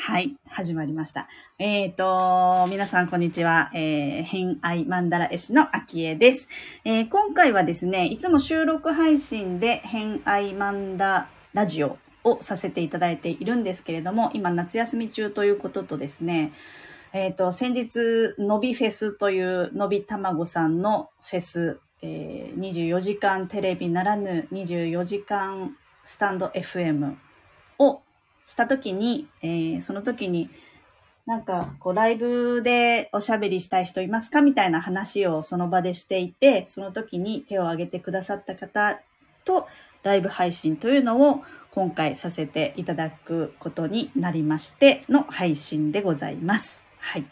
はい、始まりました。えっ、と、皆さんこんにちは。えー、偏愛マンダラ絵師の秋江です、えー今回はですね、いつも収録配信で偏愛マンダラジオをさせていただいているんですけれども、今夏休み中ということとですね、えっ、と、先日、のびフェスというのびたまごさんのフェス、えー24時間テレビならぬ24時間スタンド FM をした時に、えーその時に、なんか、こう、ライブでおしゃべりしたい人いますかみたいな話をその場でしていて、その時に手を挙げてくださった方と、ライブ配信というのを今回させていただくことになりましての配信でございます。はい。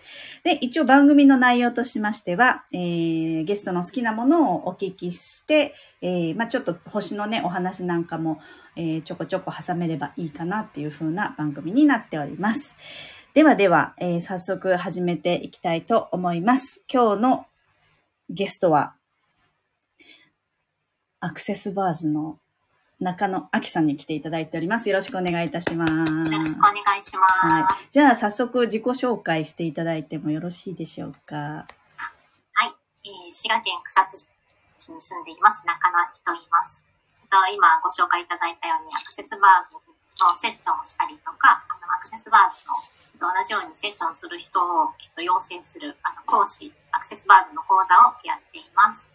で、一応番組の内容としましては、えーゲストの好きなものをお聞きして、えーまあちょっと星のね、お話なんかも、えーちょこちょこ挟めればいいかなっていう風な番組になっております。ではでは、えー早速始めていきたいと思います。今日のゲストは、アクセスバーズの中野明さんに来ていただいております。よろしくお願いいたします。よろしくお願いします。はい。じゃあ早速自己紹介していただいてもよろしいでしょうか。えー滋賀県草津市に住んでいます、中野明と言います。えっと今ご紹介いただいたように、アクセスバーズのセッションをしたりとか、あのアクセスバーズの同じようにセッションする人を、えっと、養成するあの講師、アクセスバーズの講座をやっています。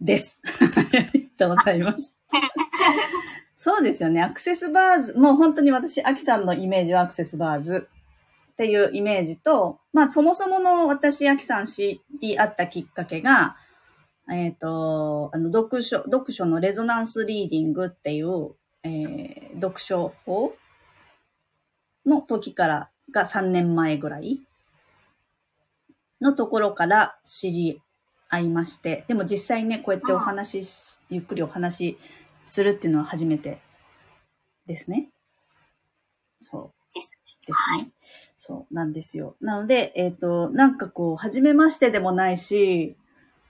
です。ありがとうございます。そうですよね。アクセスバーズ、もう本当に私、アキさんのイメージはアクセスバーズっていうイメージと、まあそもそもの私、アキさん知り合ったきっかけが、えっ、と、あの、読書、読書のレゾナンスリーディングっていう、えー読書法の時からが3年前ぐらいのところから知り合いまして、でも実際ね、こうやってお話し、ゆっくりお話しするっていうのは初めてですね。そう。です。ですね。はいそうなんですよ。なので、えっ、と、なんかこう、初めましてでもないし、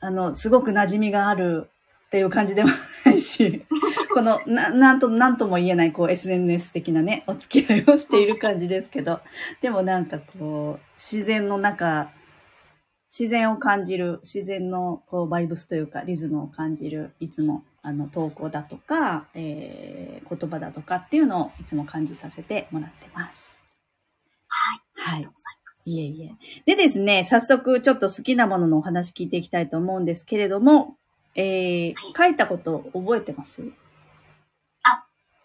あの、すごく馴染みがあるっていう感じでもないし、この、な、なんと、なんとも言えない、こう、SNS 的なね、お付き合いをしている感じですけど、でもなんかこう、自然の中、自然を感じる、自然のこうバイブスというかリズムを感じる、いつもあの投稿だとか、えー言葉だとかっていうのをいつも感じさせてもらってます。はい。はいありがとう。ございます。いえいえ。でですね、早速ちょっと好きなもののお話聞いていきたいと思うんですけれども、えーはい書いたこと覚えてます？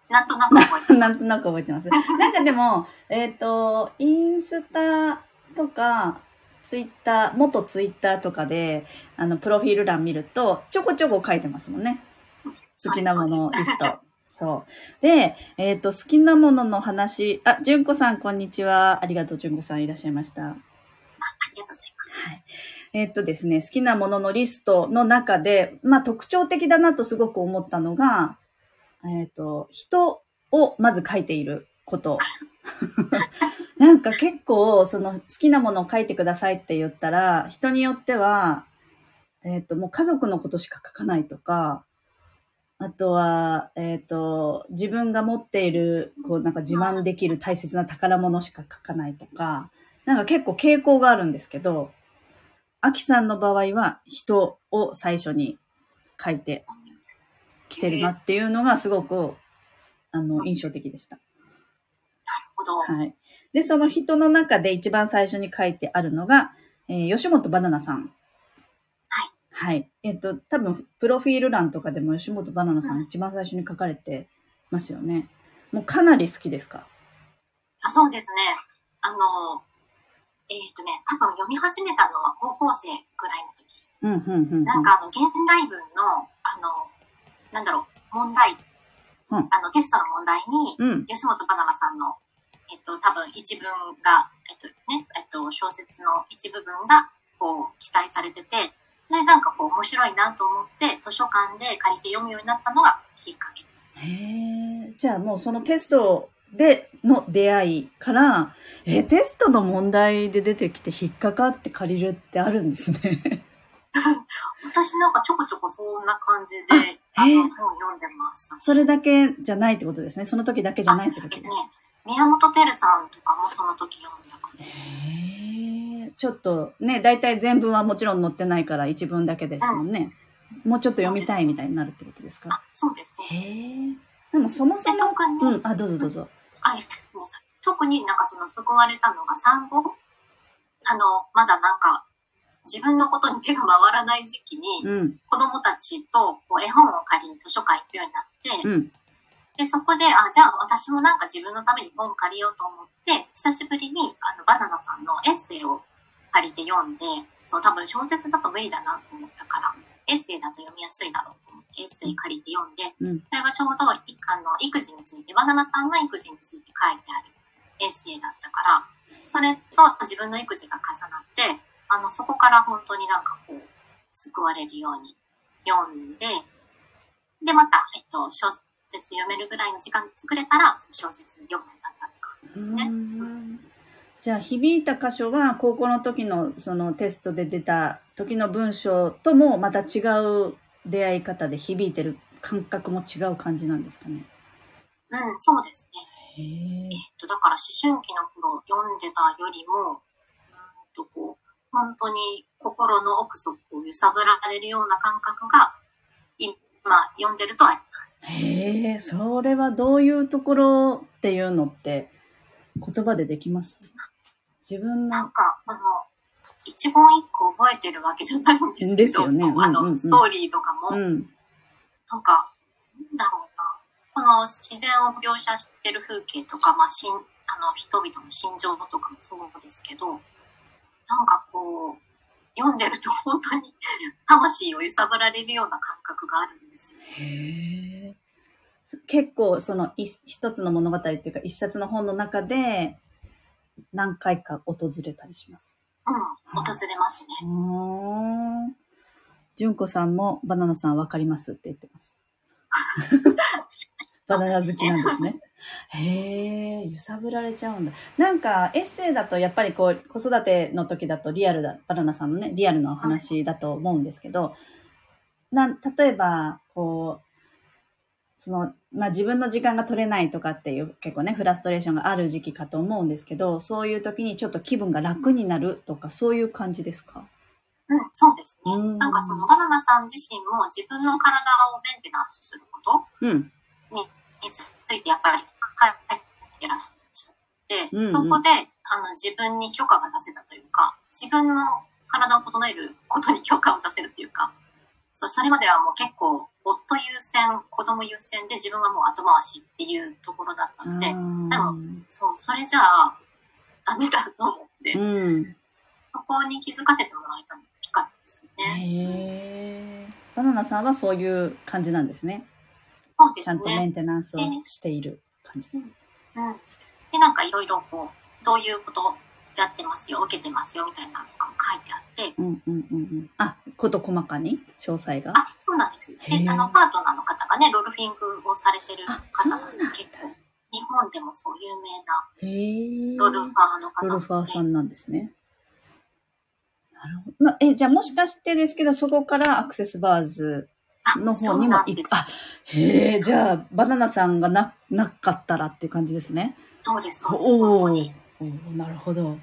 なんとなく覚えてなんとなく覚えてます。なんかでも、えっ、と、インスタとか、ツイッター、元ツイッターとかで、あの、プロフィール欄見ると、ちょこちょこ書いてますもんね。好きなものリスト。そう。で、えっ、と、好きなものの話、あ、純子さん、こんにちは。ありがとう、純子さんいらっしゃいました。ありがとうございます。はい。えっとですね、好きなもののリストの中で、まあ特徴的だなとすごく思ったのが、えっ、と、人をまず書いていること。なんか結構、その好きなものを書いてくださいって言ったら、人によっては、えっ、と、もう家族のことしか書かないとか、あとは、えっ、と、自分が持っている、こう、なんか自慢できる大切な宝物しか書かないとか、なんか結構傾向があるんですけど、アキさんの場合は人を最初に書いてきてるなっていうのがすごく、あの、印象的でした。なるほど。はい。で、その人の中で一番最初に書いてあるのが、えー吉本バナナさん。はい。はい。えっ、と、多分、プロフィール欄とかでも吉本バナナさうんん一番最初に書かれてますよね。もうかなり好きですか？あそうですね。あの、えっ、とね、多分読み始めたのは高校生ぐらいの時。うん、うん、うんうん。なんかあの、現代文の、あの、なんだろう、問題、うんあの、テストの問題に、うん、吉本バナナさんの、えっと、多分一文が、えっとね、えっと、小説の一部分が、こう、記載されてて、で、なんかこう、面白いなと思って、図書館で借りて読むようになったのがきっかけです。へえ。じゃあもうそのテストでの出会いから、えーテストの問題で出てきて引っかかって借りるってあるんですね。私なんかちょこちょこそんな感じで、あの、本読んでましたね。それだけじゃないってことですね。その時だけじゃないってことですえっと。ね、宮本照さんとかもその時読んだから。へえ。ちょっとね、大体全文はもちろん載ってないから一文だけですもんね。もうちょっと読みたいみたいになるってことですか？あ、そうです、そうへです。え。でもそもそで、も、うん、あ、どうぞどうぞ。あ、ごめんなさい。特になんかその救われたのが産後、あの、まだなんか、自分のことに手が回らない時期に、うん、子供たちとこう絵本を借りに図書館行くようになって、うん、で、そこで、あ、じゃあ私もなんか自分のために本借りようと思って、久しぶりにあのバナナさんのエッセイを借りて読んで、そう多分小説だと無理だなと思ったから、エッセイだと読みやすいだろうと思ってエッセイ借りて読んで、うん。それがちょうどいあの育児について、バナナさんが育児について書いてあるエッセイだったから、それと自分の育児が重なって、あの、そこから本当になんかこう、救われるように読んで、で、また、えっと、小説読めるぐらいの時間で作れたら、その小説読むようになったって感じですね。うんじゃあ、響いた箇所は、高校の時のそのテストで出た時の文章ともまた違う出会い方で響いてる感覚も違う感じなんですかね？うん、そうですね。へええっと、だから思春期の頃読んでたよりも、うんとこう、本当に心の奥底を揺さぶられるような感覚が、今読んでるとあります。へえ、それはどういうところっていうのって言葉でできます？自分の。なんか、あの、一言一句覚えてるわけじゃないんですけど、ねうんあうんうんの、ストーリーとかも、うん。なんか、なんだろうな、この自然を描写してる風景とか、まあ、しんあの人々の心情とかもそうですけど、なんかこう、読んでると本当に魂を揺さぶられるような感覚があるんですよ。へえ。結構その一一つの物語っていうか一冊の本の中で何回か訪れたりします。うん、訪れますね。うーん。純子さんもバナナさんわかりますって言ってます。バナナ好きなんですね。へえ、揺さぶられちゃうんだ。なんかエッセイだとやっぱりこう子育ての時だとリアルだ、バナナさんのね、リアルなお話だと思うんですけど、なん例えば、こう、その、まあ、自分の時間が取れないとかっていう結構ね、フラストレーションがある時期かと思うんですけど、そういう時にちょっと気分が楽になるとか、そういう感じですか？うん、そうですね。うんなんかそのバナナさん自身も自分の体をメンテナンスすることうん。についてやっぱり書いてらっしゃって、うんうんそこであの自分に許可が出せたというか、自分の体を整えることに許可を出せるっていうか、そうそれまではもう結構夫優先、子供優先で自分はもう後回しっていうところだったので、あーそう、それじゃあダメだと思って、うん。そこに気づかせてもらえたのが大きかったですよね。バナナさんはそういう感じなんですね。そうですちゃんとメね。ンテナンスをしている感じ。うん。で、なんかいろいろこう、どういうことやってますよ、受けてますよみたいなのとかも書いてあって、うんうんうんうん。あ、こと細かに？詳細が？あ、そうなんです。で、あの、パートナーの方がね、ロルフィングをされてる方なだなんんで、結構、日本でもそう有名な。ロルファーの方ロルファーさで、んなんですね。なるほど。まあ、え、じゃあもしかしてですけど、そこからアクセスバーズあのそ方にも。行く？あ、へえ、じゃあ、バナナさんがな、なかったらっていう感じですね。そうです、そうです、本当に。おーなるほど。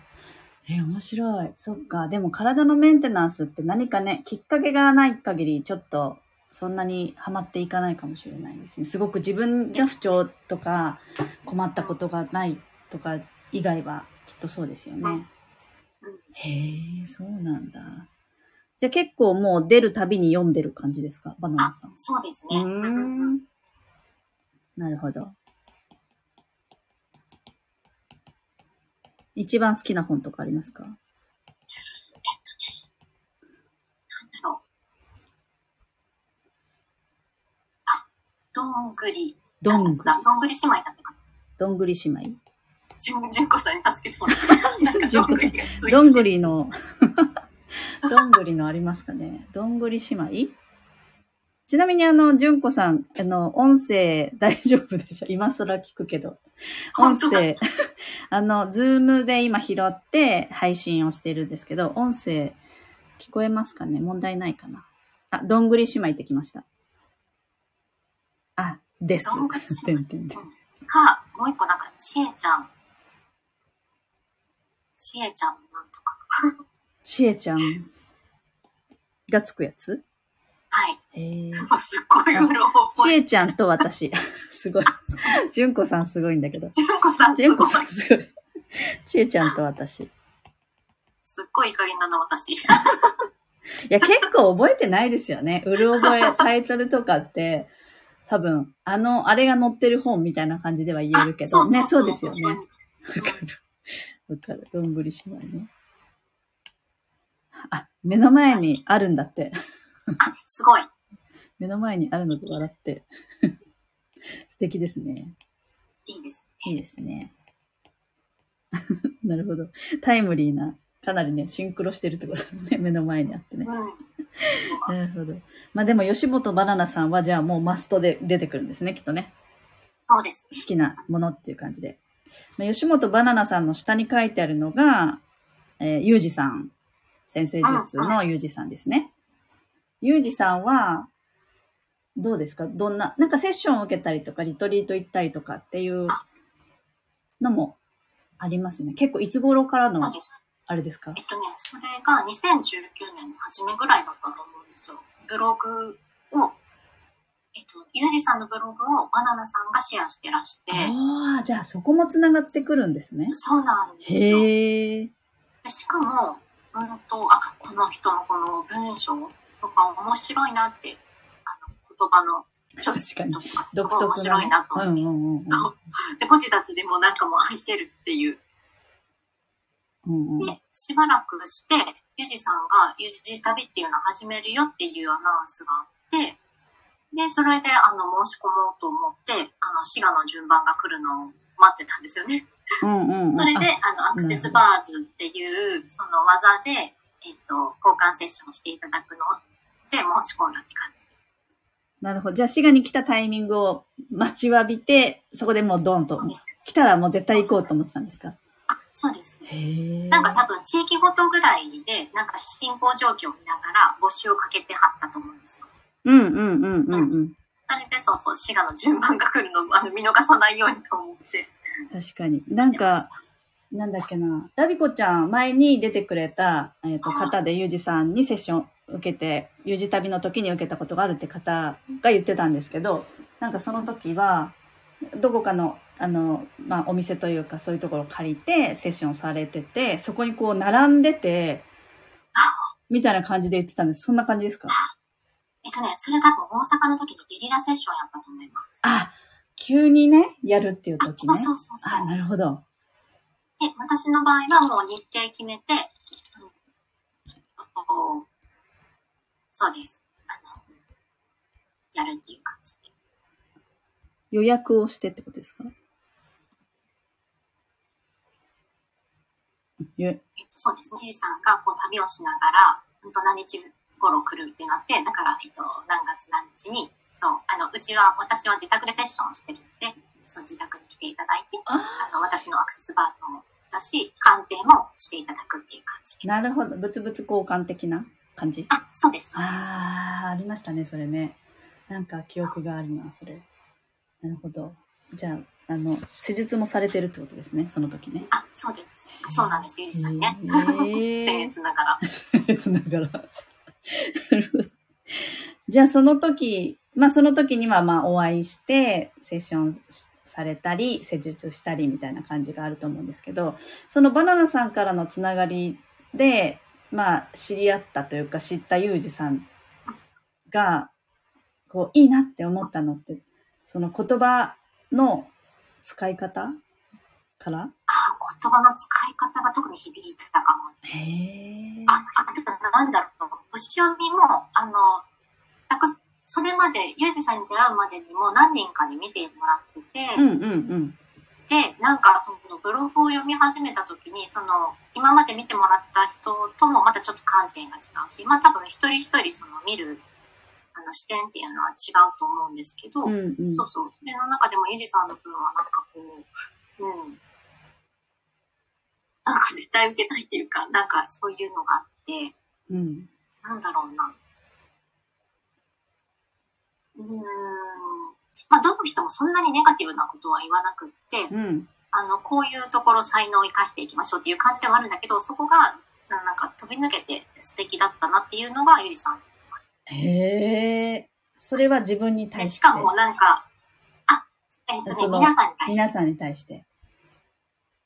え、面白い。そっか。でも体のメンテナンスって何かね、きっかけがない限り、ちょっと、そんなにハマっていかないかもしれないですね。すごく自分が不調とか、困ったことがないとか以外は、きっとそうですよね。へえ、そうなんだ。じゃあ結構もう出るたびに読んでる感じですか？バナナあさん。、そうですね。なるほど。一番好きな本とかありますか？なんだろう。あ、どんぐり。どんぐり。だどんぐり姉妹だったかな。どんぐり姉妹？じゅん、じゅんこさんに助けてもらった。どんぐりどんぐりの、どんぐりのありますかね？どんぐり姉妹？ちなみにあの、じゅんこさん、あの、音声大丈夫でしょ？今更聞くけど。音声、あの、ズームで今拾って配信をしてるんですけど、音声聞こえますかね？問題ないかな？あ、どんぐり姉妹ってきました。あ、です。どんぐり姉妹？てんてんてんか、もう一個なんか、ちえちゃん。ちえちゃんなんとか。ちえちゃんがつくやつ？はい。へえ。すっごいうろ覚え。ちえちゃんと私。すごい。じゅんこさんすごいんだけど。じゅんこさんすごい。ちえちゃんと私。いすっごいいい加減だな、私。や、結構覚えてないですよね。うる覚え、タイトルとかって、多分、あの、あれが載ってる本みたいな感じでは言えるけど、ね、そうですよね。わかる。わかる。どんぐり姉妹ね。あ、目の前にあるんだって。あ、すごい。目の前にあるので笑って。素敵ですね。いいです。いいですね。なるほど。タイムリーな、かなりね、シンクロしてるってことですね。目の前にあってね。うん。なるほど。まあでも、吉本バナナさんは、じゃあもうマストで出てくるんですね、きっとね。そうですね。好きなものっていう感じで。まあ、吉本バナナさんの下に書いてあるのが、えー、ゆうじさん。先生術のゆうじさんですね。ゆうじさんは、どうですか？どんな、なんかセッションを受けたりとか、リトリート行ったりとかっていうのもありますね。結構いつ頃からの。あれですか？えっとね、それが2019年の初めぐらいだったと思うんですよ。ブログを、えっと、ゆうじさんのブログをバナナさんがシェアしてらして、ああ、じゃあそこも繋がってくるんですね。そうなんですよ。へしかも、うんと、あ、この人のこの文章とか面白いなって、あの、言葉のチョイスとかすごい面白いな。と思って。うんうんうんうん。で、こっちたちでもなんかもう愛せるっていう。うんうん、で、しばらくして、ゆじさんがゆじ旅っていうのを始めるよっていうアナウンスがあって、で、それで、あの、申し込もうと思って、あの、滋賀の順番が来るのを待ってたんですよね。うんうんうん。それで、あの、アクセスバーズっていう、その技で、えっと、交換セッションをしていただくので申し込んだって感じ。なるほど。じゃあ、滋賀に来たタイミングを待ちわびて、そこでもうドンと。来たらもう絶対行こうと思ってたんですか？あ、そうです。なんか多分地域ごとぐらいで、なんか進行状況を見ながら募集をかけてはったと思うんですよ。うんうんうんうんうん。それでそうそう、滋賀の順番が来るのをあの見逃さないようにと思って。確かに。なんか、なんだっけな。ラビコちゃん、前に出てくれた、えっ、と、方で、ゆうじさんにセッション受けて、ゆうじ旅の時に受けたことがあるって方が言ってたんですけど、なんかその時は、どこかの、あの、まあ、お店というか、そういうところを借りて、セッションされてて、そこにこう、並んでて、みたいな感じで言ってたんです。そんな感じですか？えっとね、それ多分大阪の時にゲリラセッションやったと思います。あ、急にね、やるっていうあ、時ね。そうそうそうそう。あ、なるほど。で、私の場合はもう日程決めて、うんこうそうです。あの、やるっていう感じで。予約をしてってことですか？ゆえっと、そうですね。ゆじさんがこう旅をしながら、本当何日頃来るってなって、だから、えっと、何月何日に、そう、あの、うちは、私は自宅でセッションをしてるので、そう、自宅に来ていただいて、ああの、私のアクセスバーズもだし、鑑定もしていただくっていう感じで。なるほど。物々交換的な感じ？あ、そうです、そうです。ああ、ありましたね、それね。なんか記憶があるな、それ。なるほど。じゃあ、あの、施術もされてるってことですね、その時ね。あ、そうです。そうなんです、ゆじさんね。へー 僭越ながら。つながら。じゃあ、その時、まあ、その時には、まあ、お会いして、セッションしされたり、施術したりみたいな感じがあると思うんですけど、そのバナナさんからのつながりで、まあ、知り合ったというか、知ったユージさんが、こう、いいなって思ったのって、その言葉の使い方から？あ、言葉の使い方が特に響いてたかも。へえ。あ、あ、てかなんだろう。星読みも、あの、たくさそれまで、ゆうじさんに出会うまでにも何人かに見てもらってて、うんうんうん。で、なんかそのブログを読み始めた時に、その、今まで見てもらった人ともまたちょっと観点が違うし、まあ多分一人一人その見る、あの視点っていうのは違うと思うんですけど、うんうん。そうそう。それの中でもゆじさんの分はなんかこう、うん。なんか絶対受けたいっていうか、なんかそういうのがあって、うん。なんだろうな。うーん。まあ、どの人もそんなにネガティブなことは言わなくって、うん。あの、こういうところ才能を生かしていきましょうっていう感じではあるんだけど、そこが、ななんか飛び抜けて素敵だったなっていうのがゆりさん。へえ。それは自分に対で、して。しかもなんか、あ、えっ、とね、皆さんに対して。皆さんに対して。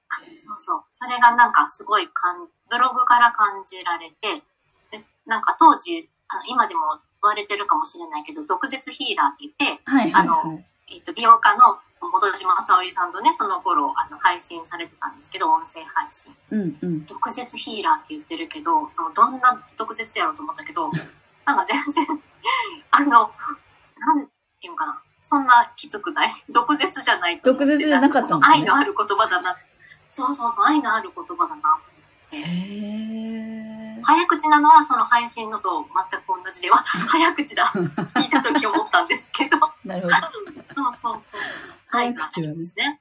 あそうそう。それがなんかすごいかん、ブログから感じられて、でなんか当時、あの、今でも言われてるかもしれないけど、毒舌ヒーラーって言って、はいはいあはい。えっ、と、美容家の本島沙織さんとね、その頃、あの、配信されてたんですけど、音声配信。うんうん。毒舌ヒーラーって言ってるけど、どんな毒舌やろうと思ったけど、なんか全然、あの、なんていうのかな。そんなきつくない？毒舌じゃないと。毒舌じゃなかったね愛のある言葉だな。そうそうそう、愛のある言葉だなと思って。へえ。早口なのはその配信のと全く同じでは、早口だ。聞いた時思ったんですけど。なるほど。そうそうそう。愛があるんですね。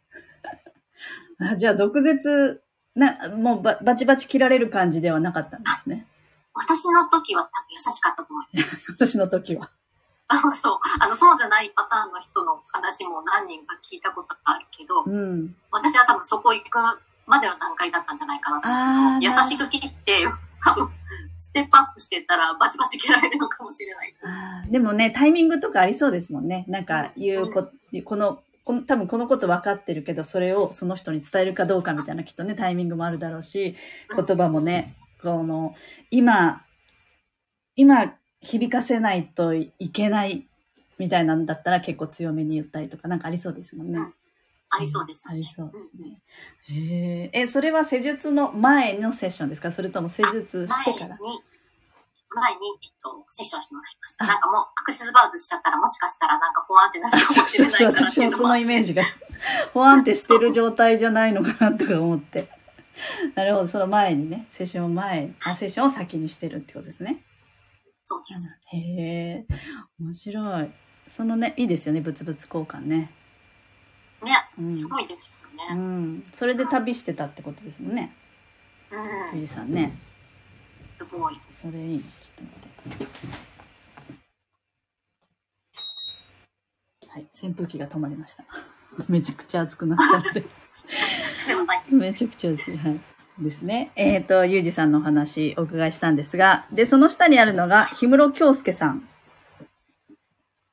あじゃあ、毒舌、な、もうババチバチ切られる感じではなかったんですね。私の時は多分優しかったと思います。私の時は。あそう。あの、そうじゃないパターンの人の話も何人か聞いたことがあるけど、うん。私は多分そこ行くまでの段階だったんじゃないかなと思ってあーその優しく切って、多分、ステップアップしてったらバチバチ切られるのかもしれない。でもね、タイミングとかありそうですもんね。なんか、言うこ、この、この、多分このこと分かってるけど、それをその人に伝えるかどうかみたいなきっとね、タイミングもあるだろうし、うん言葉もね、この、今、今、響かせないといけないみたいなんだったら結構強めに言ったりとか、なんかありそうですもんね。うんありそうですよね。ありそうですね。へえ。え、それは施術の前のセッションですか？それとも施術してから？前に、前に、えっと、セッションしてもらいました。あなんかもう、アクセスバーズしちゃったら、もしかしたらなんか、ポワンってなるかもそうしれそうそう、ないからって私もそいうのものイメージが、ほわんってしてる状態じゃないのかなとか思って。なるほど、その前にね、セッション前、あ、セッションを先にしてるってことですね。そうです。へえ、面白い。そのね、いいですよね、物々交換ね。ね、うんすごいですようね。ん。それで旅してたってことですもんね、うん、ゆりさんね。すごい。それいいね。ちょっと待って。はい、扇風機が止まりました。めちゃくちゃ暑くなったんで。それはない。めちゃくちゃです。はい。ですね。えっ、と、ゆうじさんのお話お伺いしたんですが、で、その下にあるのが、氷室京介さん。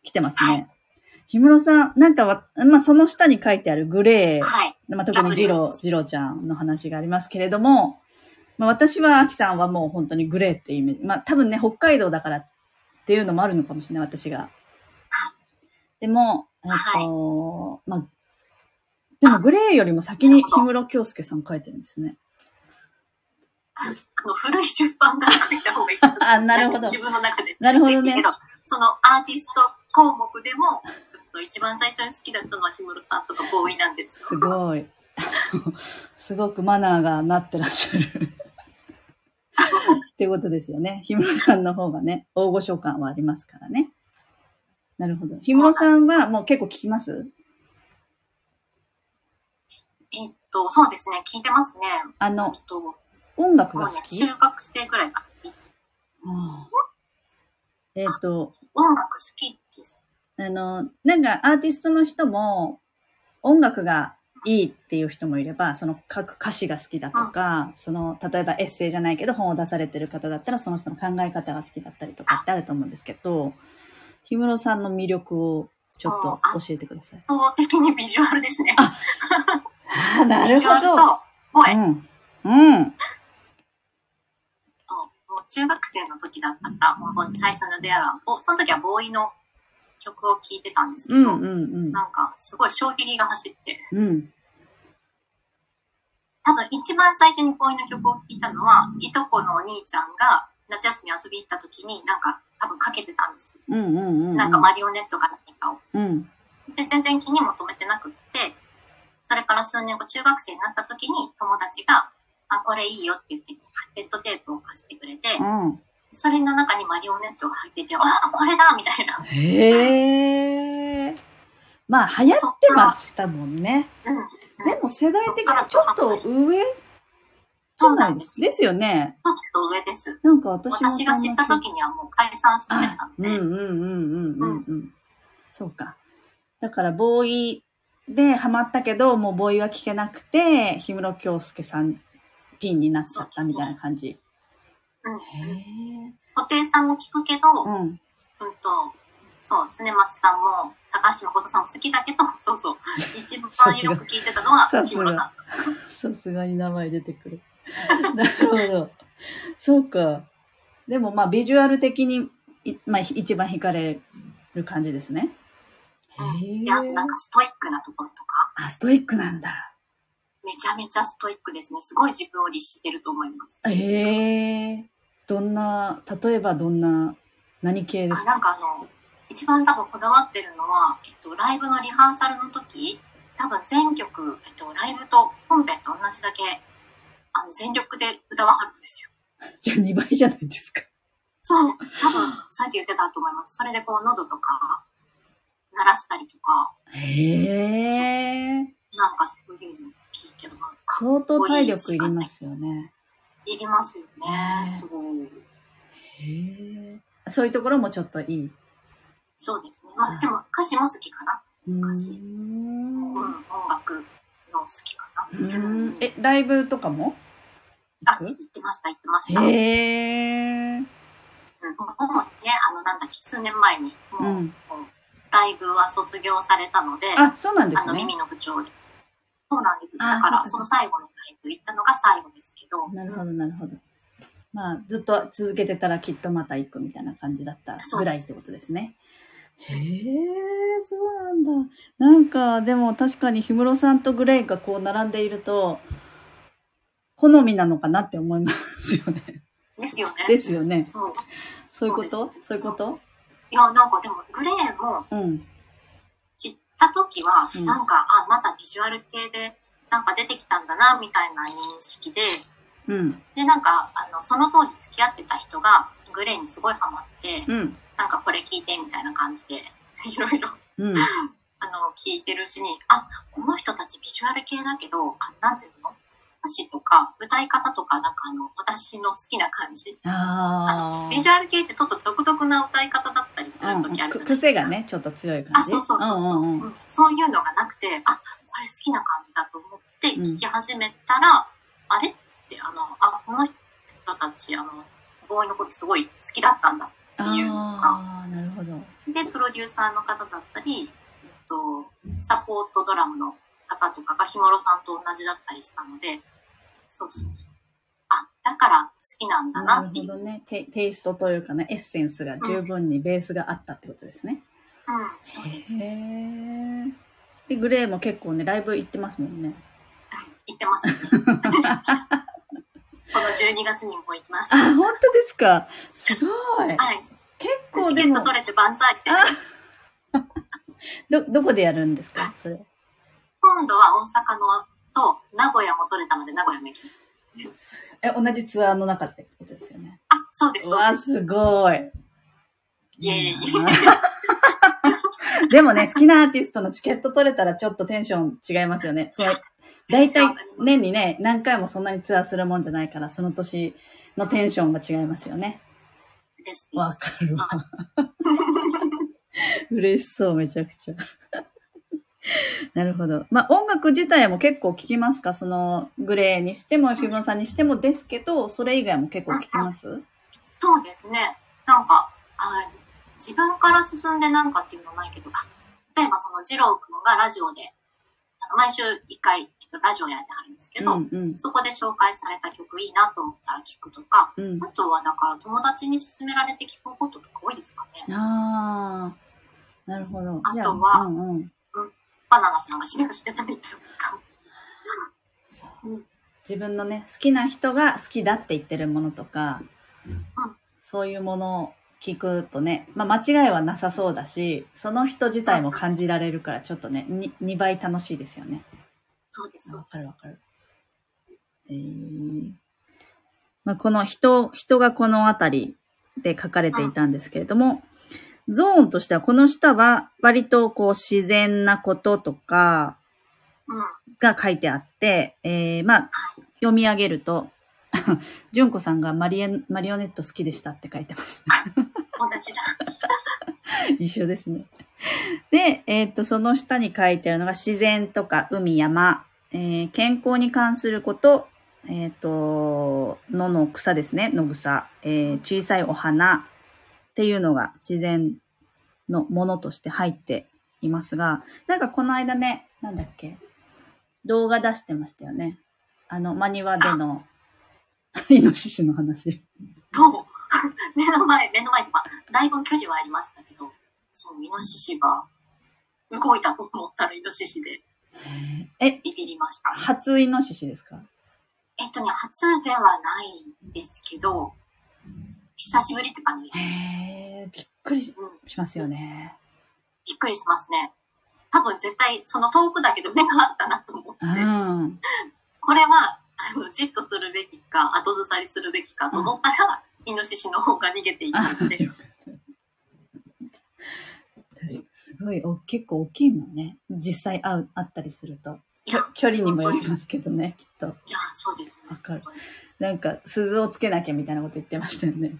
来てますね。氷室さん、なんかわ、まあ、その下に書いてあるグレー、はい。まあ、特にジロジローちゃんの話がありますけれども、まあ、私は、アキさんはもう本当にグレーっていうイメージ。まあ、多分ね、北海道だからっていうのもあるのかもしれない、私が。でも、えっ、と、まあ、でもグレーよりも先に氷室京介さん書いてるんですね。あの、古い順番から書いた方がいい。あなるほど自分の中で。なるほどねそのアーティスト項目でも、一番最初に好きだったのは氷室さんとかボーイなんですよ。すごい。すごくマナーがなってらっしゃる。ってことですよね。氷室さんの方がね、大御所感はありますからね。なるほど。氷室さんはもう結構聞きます？えっと、そうですね、聞いてますね。えっあの、と、音楽が好き、中学生ぐらいから。ああえっ、と、音楽好き。あの、なんかアーティストの人も音楽がいいっていう人もいれば、その書く歌詞が好きだとか、その、例えばエッセイじゃないけど本を出されてる方だったら、その人の考え方が好きだったりとかってあると思うんですけど、氷室さんの魅力をちょっと教えてください。圧倒的にビジュアルですね。ああ、なるほど。と声。うん。うん。そうもう中学生の時だったから、本当に最初の出会いは、ぼその時はボーイの曲を聴いてたんですけど、うんうんうん。なんかすごい衝撃が走って、うん。多分一番最初にボーイの曲を聴いたのは、いとこのお兄ちゃんが夏休み遊び行った時になんか多分かけてたんですよ。うんうんうん。なんかマリオネットか何かを。うん。で、全然気にも留めてなくって、それから数年後中学生になった時に友達が、あ、これいいよって言って、カセットテープを貸してくれて、うん。それの中にマリオネットが入ってて、ああ、これだみたいな。へえ。まあ、流行ってましたもんね。うん。でも世代的にちょっと上？じゃないです。ですよね。ちょっと上です。なんか私も私が知った時にはもう解散してたんで、うんうんうんうんうんうん。そうか。だから、ボーイでハマったけど、もうボーイは聞けなくて、氷室京介さんピンになっちゃったみたいな感じ。うん。へ布袋さんも聞くけど、ーうん。うんと、そう、常松さんも、高橋誠さんも好きだけど、そうそう、一番よく聞いてたのは、さすが木村だ。さすがに名前出てくる。なるほど。そうか。でもまあビジュアル的に、いまあ一番惹かれる感じですね。へで、あとなんかストイックなところとか、あ、ストイックなんだ。めちゃめちゃストイックですね。すごい自分を律してると思います。へえ。どんな、例えばどんな、何系ですあかなんかあの、一番多分こだわってるのは、えっと、ライブのリハーサルの時、多分全曲、えっと、ライブと本編と同じだけ、あの、全力で歌わはるんですよ。じゃあ2倍じゃないですか。そう、多分、そうやって言ってたと思います。それでこう、喉とか、鳴らしたりとか、へえ。なんかそういうの相当体力いりますよね。いりますよね。ねすごい。へえ。そういうところもちょっといい。そうですね。まあ、でも歌詞も好きかな。うー昔んうん、音楽の好きかな。うーんえ、ライブとかも？あ、行ってました、言ってました。うん、へえ。もうね、あの、なんだっけ、数年前に、もう、うんライブは卒業されたので、あ、そうなんですあの、ね。耳の部長で。そうなんです。あだから、その最後のライブ行ったのが最後ですけど、なるほど、なるほど。まあ、ずっと続けてたらきっとまた行くみたいな感じだったぐらいってことですね。へえ、そうなんだ。なんか、でも確かに氷室さんとグレイがこう並んでいると、好みなのかなって思いますよね。ですよね。ですよね。そう。そういうこと？そういうこと？いや、なんかでも、グレーもうん。た時は、うんなんか、あ、またビジュアル系で、なんか出てきたんだな、みたいな認識で、うん。で、なんか、あの、その当時付き合ってた人が、グレーにすごいハマって、うん。なんかこれ聞いて、みたいな感じで、いろいろ、うん。あの、聞いてるうちに、あ、この人たちビジュアル系だけど、あなんていうの？歌詞とか、歌い方とか、なんかあの、私の好きな感じ。ああ。ビジュアル系ってちょっと独特な歌い方だったりするうん時あるじゃないですか。癖がね、ちょっと強い感あ、じ。そうそうそうそう、んうんうんうんそういうのがなくて、あ、これ好きな感じだと思ってうん聞き始めたら、あれって、あの、あ、この人たち、あの、ボーイのことすごい好きだったんだ。っていうのがああ、なるほど。で、プロデューサーの方だったり、えっと、サポートドラムの方とかが氷室さんと同じだったりしたので、そうそうそう。あ、だから好きなんだなるなっていう。ほどねテ。テイストというかね、エッセンスが十分にベースがあったってことですね。うん、そうです。そうへですーで、グレーも結構ね、ライブ行ってますもんね。言ってますね。この12月にも行きます。あ、本当ですか？すごいはい。結構チケット、取れて万歳って。ど、どこでやるんですか？それ。今度は大阪のと名古屋も取れたので名古屋も行きます。え、同じツアーの中ってことですよね。あ、そうです。うわ、すすごい。イエーイ でもね、好きなアーティストのチケット取れたらちょっとテンション違いますよね。そう。大体年にね、何回もそんなにツアーするもんじゃないから、その年のテンションが違いますよね。です。わかるわ。嬉しそう、めちゃくちゃ。なるほど。まあ、音楽自体も結構聞きますか？その、グレーにしても、ヒューマンさんにしてもですけど、それ以外も結構聞きます？そうですね。なんか、あ自分から進んでなんかっていうのはないけど、あ例えばその二郎くんがラジオで、あの毎週一回、えっと、ラジオやってはるんですけど、うんうん。そこで紹介された曲いいなと思ったら聞くとか、うんあ。とはだから友達に勧められて聞くこととか多いですかね。ああ、なるほど。あとはうんうん。バナナさんがしてるしてないとか。そううん自分のね、好きな人が好きだって言ってるものとか、そういうものを聞くとね、まあ間違いはなさそうだし、その人自体も感じられるからちょっとね、に2倍楽しいですよね。そうです。わかるわかる。えーまあ、この人、人がこのあたりで書かれていたんですけれども、ゾーンとしてはこの下は割とこう自然なこととかうん。が書いてあって、えーまあ、読み上げると、純子さんがマリエマリオネット好きでしたって書いてます。同じだ。一緒ですね。で、えっ、と、その下に書いてあるのが自然とか海、山、えー健康に関すること、えっ、と、野の草ですね、野草、えー小さいお花っていうのが自然のものとして入っていますが、なんかこの間ね、なんだっけ、動画出してましたよね。あの、マニワでの、イノシシの話。と、目の前、目の前に、まあ、だいぶ距離はありましたけど、そう、イノシシが動いたと思ったらイノシシでえ、ビビりました。初イノシシですか？えっとね、初ではないんですけど、久しぶりって感じです。へーびっくりしますよね。びっくりしますね。多分絶対、その遠くだけど目があったなと思って、うん。これは、あの、じっとするべきか、後ずさりするべきかと思ったら、イノシシの方が逃げていあくんで、確かにすごいお、結構大きいもんね。実際会う、会ったりすると。距離にもよりますけどね、きっと。いや、そうですね。わかるなんか、鈴をつけなきゃみたいなこと言ってましたよね。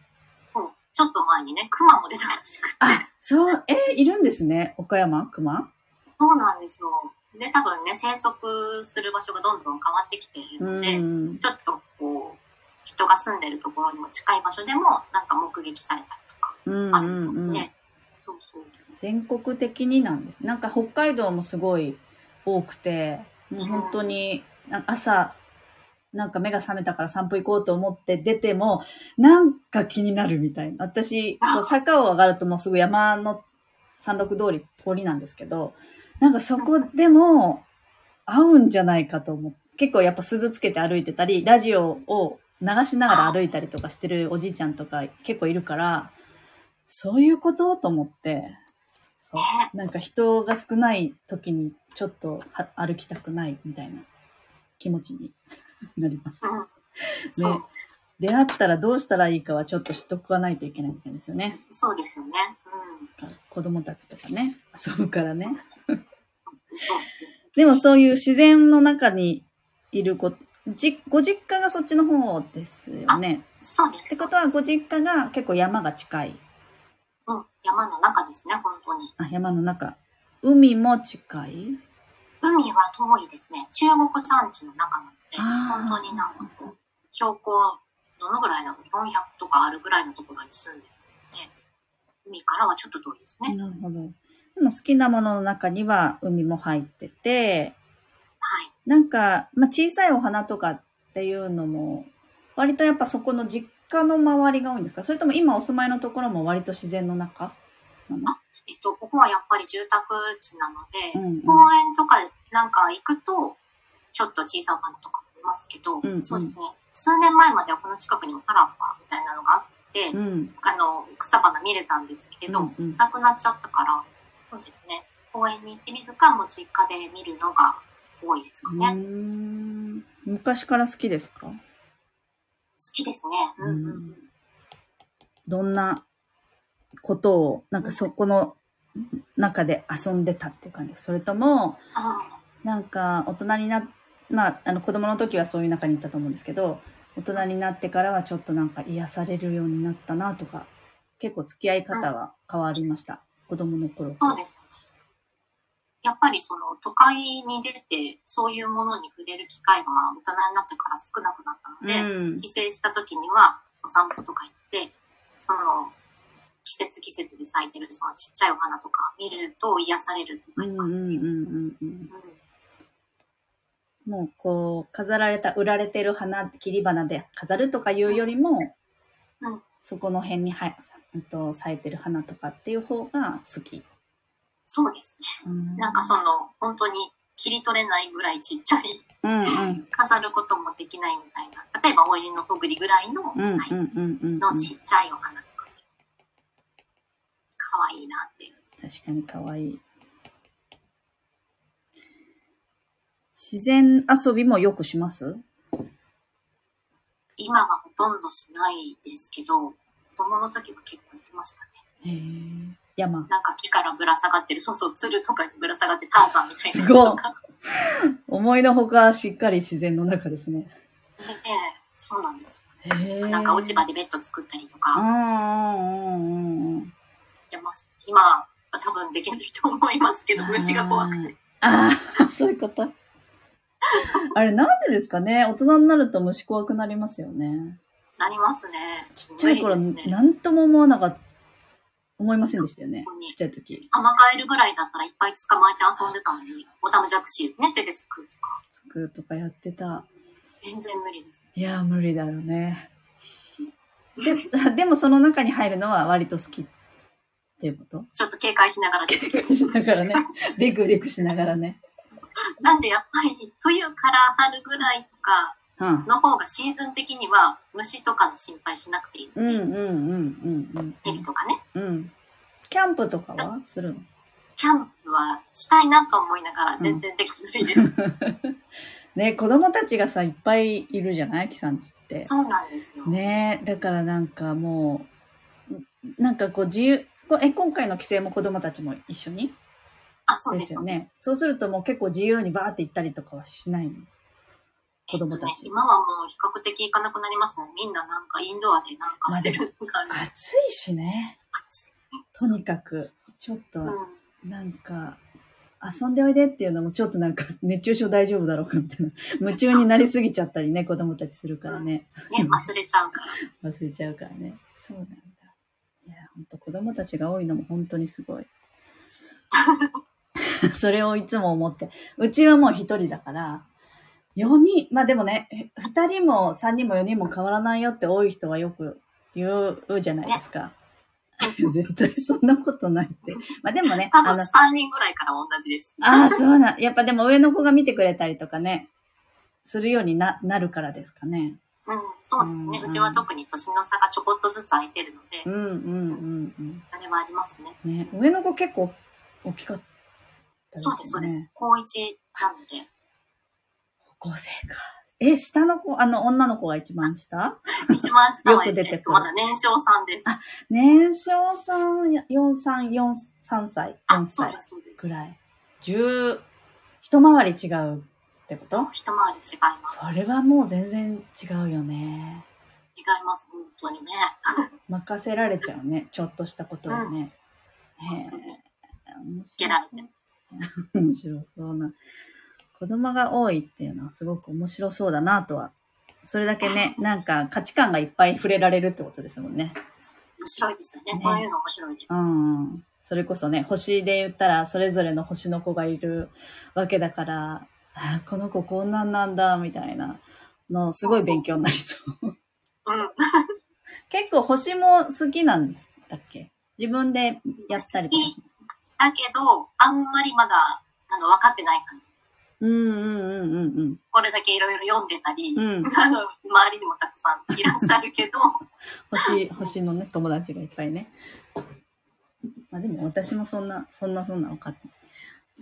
うんちょっと前にね、クマも出たらしくて、あ、そう、えーいるんですね。岡山？熊？そうなんですよ。で、多分ね、生息する場所がどんどん変わってきているうので、ん。ちょっとこう、人が住んでるところにも近い場所でも、なんか目撃されたりとかうんあるうんうん。ので、そうそう。全国的になんです。なんか北海道もすごい多くて、もう本当にな朝、なんか目が覚めたから散歩行こうと思って出ても、なんか気になるみたいな。私、こう坂を上がるともうすぐ山の山麓通り、通りなんですけど、なんかそこでも合うんじゃないかと思って、結構やっぱ鈴つけて歩いてたり、ラジオを流しながら歩いたりとかしてるおじいちゃんとか結構いるから、そういうことと思って、そうね。なんか人が少ない時にちょっとは歩きたくないみたいな気持ちになります。ね出会ったらどうしたらいいかはちょっと知っとかないといけないんですよね。そうですよね。うん。子供たちとかね、遊ぶからね。でもそういう自然の中にいる子、じご実家がそっちの方ですよね。そうです。ってことはご実家が結構山が近い。うん。山の中ですね、本当に。あ、山の中。海も近い海は遠いですね。中国山地の中なので、本当になんかこう、標高、どのぐらいだろう ?400 とかあるぐらいのところに住んでるので、海からはちょっと遠いですね。なるほど。でも好きなものの中には海も入ってて、はい。なんか、まあ、小さいお花とかっていうのも、割とやっぱそこの実家の周りが多いんですか？それとも今お住まいのところも割と自然の中？えっと、ここはやっぱり住宅地なので、うんうん公園とかなんか行くと、ちょっと小さいお花とかもいますけど、うんうんそうですね。数年前まではこの近くにも原っぱみたいなのがあって、うん。あの、草花見れたんですけど、うんうんなくなっちゃったから、そうですね。公園に行ってみるか、もう実家で見るのが多いですかね。好ん昔から好きですか？きですね。うんうん。どんなことを、なんかそこの中で遊んでたっていう感じそれとも、あなんか大人になっまあ、あの子供の時はそういう中にいたと思うんですけど、大人になってからはちょっとなんか癒されるようになったなとか、結構付き合い方は変わりました？子供の頃と。そうですよね。やっぱりその都会に出て、そういうものに触れる機会がまあ大人になってから少なくなったので、うん。帰省した時にはお散歩とか行って、その季節季節で咲いてるそのちっちゃいお花とか見ると癒されるとうんうんうん思いますね。うんうん。うんもうこう、飾られた、売られてる花、切り花で飾るとかいうよりも、うんそこの辺には、うんと咲いてる花とかっていう方が好き。そうですね。うんなんかその本当に切り取れないぐらいちっちゃいうんうん。飾ることもできないみたいな。例えばオイルのほぐりぐらいのうんうんサイズうんうんうん。のちっちゃいお花とか。可愛いなって。確かに可愛い。自然遊びもよくします？今はほとんどしないですけど、子供の時は結構やってましたね。へえ。山。なんか木からぶら下がってる、そうそう、鶴とかにぶら下がってターザンみたいなやつとか。思いのほかしっかり自然の中ですね。でね、そそうなんですへよ。え。なんか落ち葉でベッド作ったりとかうんうんうんうんうん。やました。今は多分できないと思いますけど、虫が怖くて。ああ、そういうこと。あれ、なんでですかね？大人になると虫怖くなりますよね。なりますね。ちっちゃい頃、ね。なんとも思わなかった、思いませんでしたよね？ちっちゃい時。アマガエルぐらいだったらいっぱい捕まえて遊んでたのに、オタマジャクシね、手ですくうとか。つくとかやってた。全然無理です。いやー、無理だよね。で、でもその中に入るのは割と好きっていうこと？ちょっと警戒しながらですけど。しながらね。ビクビクしながらね。なんでやっぱり冬から春ぐらいとかうん。の方がシーズン的には虫とかの心配しなくていいうんうんうんうんうん。蛇とかね。うん。キャンプとかは？するの？キャンプはしたいなと思いながら全然できてないです。ね、子供たちがさ、いっぱいいるじゃない？キさんちって。そうなんですよ。ねだからなんかもう、なんかこう自由、こえ、今回の帰省も子供たちも一緒に？あ、そうでですすよね。。そうするともう結構自由にバーって行ったりとかはしないの？子供たちえっとね、今はもう比較的行かなくなりましたね。みんななんかインドアでなんかしてる感じ。暑いしね。暑とにかく、ちょっと、うん。なんか、遊んでおいでっていうのもちょっとなんか 熱中症大丈夫だろうかみたいな。夢中になりすぎちゃったりね、子供たちするからね。ね、忘れちゃうから。忘れちゃうからね。そうなんだ。本当子供たちが多いのも本当にすごい。それをいつも思って。うちはもう一人だから、4人、まあでもね、2人も3人も4人も変わらないよって多い人はよく言うじゃないですか。絶対そんなことないって。まあでもね、多分あの、3人ぐらいから同じです。ああ、そうな。やっぱでも上の子が見てくれたりとかね、するようにななるからですかね。うん、そうですね。うんうちは特に年の差がちょこっとずつ空いてるのでう、んうんうんうん。あれはありますね。ね、上の子結構大きかったですよね。そうです、そうです。高一なので、高校生か。え、下の子、あの、女の子が一番下？一番下は、よく出てくるえっと、まだ年少さんです。あ年少さん、4、3、4、3歳、4あ、そう歳です、そうですく。らい。10、一回り違うってこと？一回り違います。それはもう全然違うよね。違います、本当にね。任せられちゃうね。ちょっとしたことでね。へ本当に。え。面白い面白そうな。子供が多いっていうのはすごく面白そうだなとは。それだけね、なんか価値観がいっぱい触れられるってことですもんね。面白いですよね。ねそういうの面白いです。うん。それこそね、星で言ったら、それぞれの星の子がいるわけだから、あこの子こんなんなんだ、みたいなの、すごい勉強になりそう。うん。結構星も好きなんでしたっけ？自分でやったりとかします？だけど、あんまりまだ、あの、分かってない感じ。うんうんうんうんこれだけいろいろ読んでたり、うん。うん。あの、周りにもたくさんいらっしゃるけど、星、星のね、友達がいっぱいね。まあでも私もそんな、そんなそんな分かってい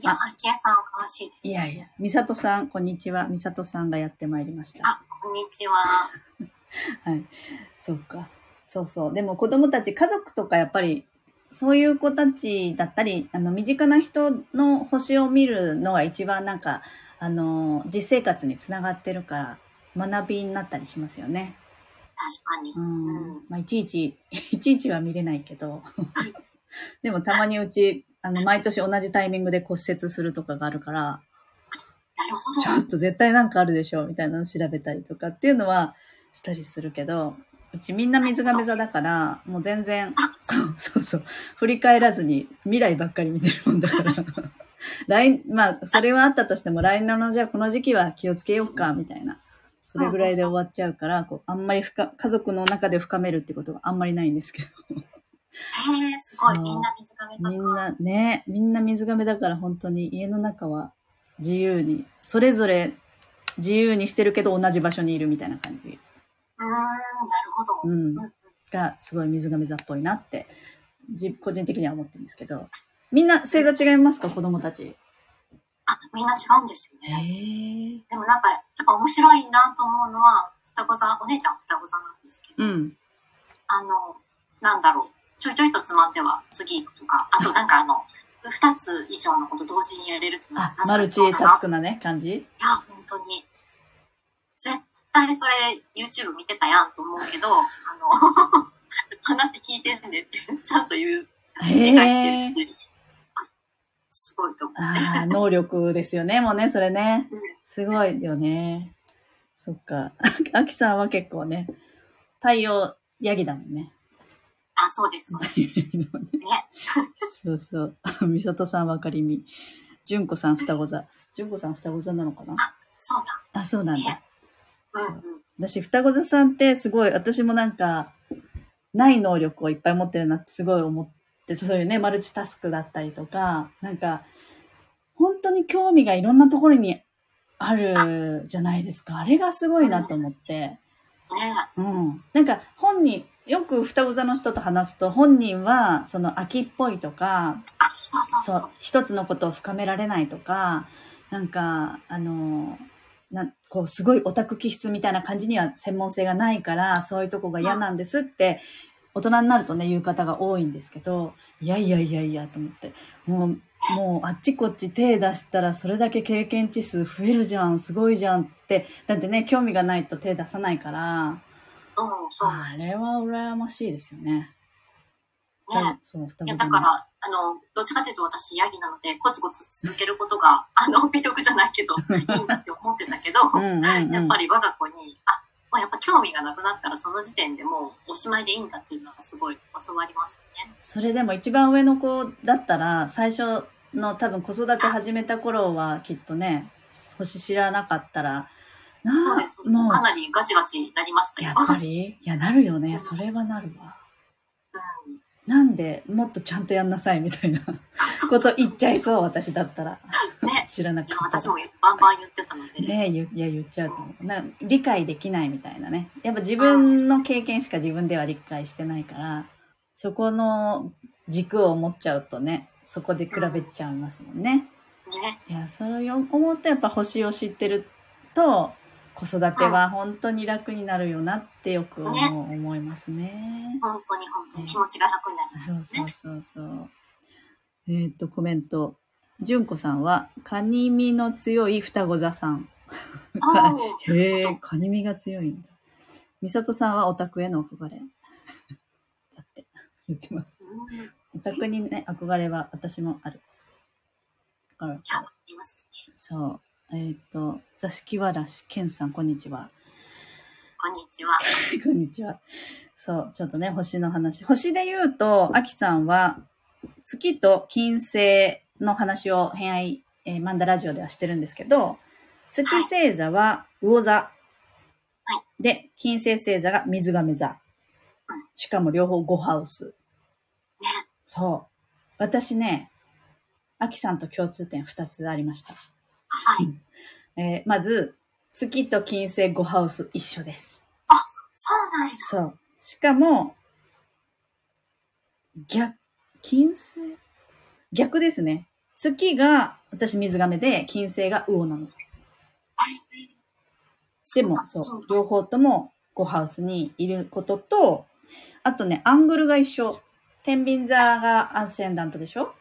や、秋谷さん詳しいです。いやいや、みさとさん、こんにちは。みさとさんがやってまいりました。あ、こんにちは。はい。そうか。そうそう。でも子供たち、家族とかやっぱり、そういう子たちだったり、あの、身近な人の星を見るのが一番なんか、あの、実生活につながってるから、学びになったりしますよね。確かにう。ん。うんまあ、いちいち、いちいちは見れないけど。でもたまにうち、あの、毎年同じタイミングで骨折するとかがあるから、なるほど。ちょっと絶対なんかあるでしょみたいなの調べたりとかっていうのはしたりするけど、うちみんな水亀座だから、もう全然、あ、そう。そうそう、振り返らずに未来ばっかり見てるもんだから。来、まあ、それはあったとしても、来年のじゃあこの時期は気をつけようか、みたいな。それぐらいで終わっちゃうから、こう、あんまり深、家族の中で深めるってことがあんまりないんですけど。へえ、すごい。みんな水亀座か。みんなね、みんな水亀だから本当に家の中は自由に、それぞれ自由にしてるけど同じ場所にいるみたいな感じうーん、なるほど。ううんんがすごい水亀座っぽいなって、じ個人的には思ってるんですけど。みんな星座違いますか？子供たち。あ、みんな違うんですよへね。え。でもなんか、やっぱ面白いなと思うのは、双子座、お姉ちゃん双子座なんですけど、うん。あの、なんだろう。ちょいちょいとつまんでは次とか、あとなんかあの、二つ以上のこと同時にやれるっていうのはあ、確マルチタスクなね、感じ？や、本当に。絶対それ YouTube 見てたやんと思うけど、あの、話聞いてんでってちゃんと言う、理解してる人いるすごいと思うね。ああ、能力ですよね、もうね、それね。うんすごいよね。そっか。あきさんは結構ね、太陽ヤギだもんね。あ、そうです。ね。そうそう。みさとさんわかりみ。じゅんこさん双子座。じゅんこさん双子座なのかな？そうだ。あ、そうなんだね。うんうん。私、双子座さんってすごい、私もなんか、ない能力をいっぱい持ってるなってすごい思って、そういうね、マルチタスクだったりとか、なんか、本当に興味がいろんなところにあるじゃないですか。あれがすごいなと思って。ねうん。なんか、本人、よく双子座の人と話すと、本人は、その秋っぽいとか、あ、そうそう一つのことを深められないとか、なんか、あの、なんこう、すごいオタク気質みたいな感じには専門性がないから、そういうとこが嫌なんですって、大人になるとね、言う方が多いんですけど、いやいやいやいや、と思って。もう、もう、あっちこっち手出したら、それだけ経験値数増えるじゃん、すごいじゃんって。だってね、興味がないと手出さないから、うん、そう。あれは羨ましいですよね。ねそう、双いや、だから、あの、どっちかというと私、ヤギなので、コツコツ続けることが、あの、美徳じゃないけど、いいなって思ってたけど、うんやっぱり我が子に、あ、もうやっぱ興味がなくなったらその時点でもうおしまいでいいんだっていうのがすごい教わりましたね。それでも一番上の子だったら、最初の多分子育て始めた頃はきっとね、星知らなかったら、なあそうです、そう、かなりガチガチになりましたよ。やっぱり？いや、なるよね。それはなるわ。うん。なんで、もっとちゃんとやんなさいみたいなこと言っちゃいそう、私だったら。ね。知らないかや、っ。私もバンバン言ってたので。ねいや言っちゃうと思うな。理解できないみたいなね。やっぱ自分の経験しか自分では理解してないから、そこの軸を持っちゃうとね、そこで比べちゃいますもんね。ね。いや、それを思うとやっぱ星を知ってると、子育ては本当に楽になるよなってよく思いますね。本当に本当に気持ちが楽になりますそうよね。そうそうそう。えーっと、コメント。純子さんは、カニ身の強い双子座さん。へえ、カニ身が強いんだ。美里さんはオタクへの憧れ。だって、言ってます。うんオタクにね、憧れは私もある。だから。そう。えーっと、座敷わらし、けんさん、こんにちは。こんにちは。こんにちは。そう、ちょっとね、星の話。星で言うと、アキさんは、月と金星の話を偏愛、えーマンダラジオではしてるんですけど、月星座は魚座。で、金星星座が水亀座うん。しかも両方5ハウス。ね。そう。私ね、アキさんと共通点2つありました。はい。えーまず、月と金星5ハウス一緒です。そうなんや。そう。しかも、逆、金星？逆ですね。月が、私水亀で、金星が魚なの。でも、そう、両方とも5ハウスにいることと、あとね、アングルが一緒。天秤座がアンセンダントでしょ？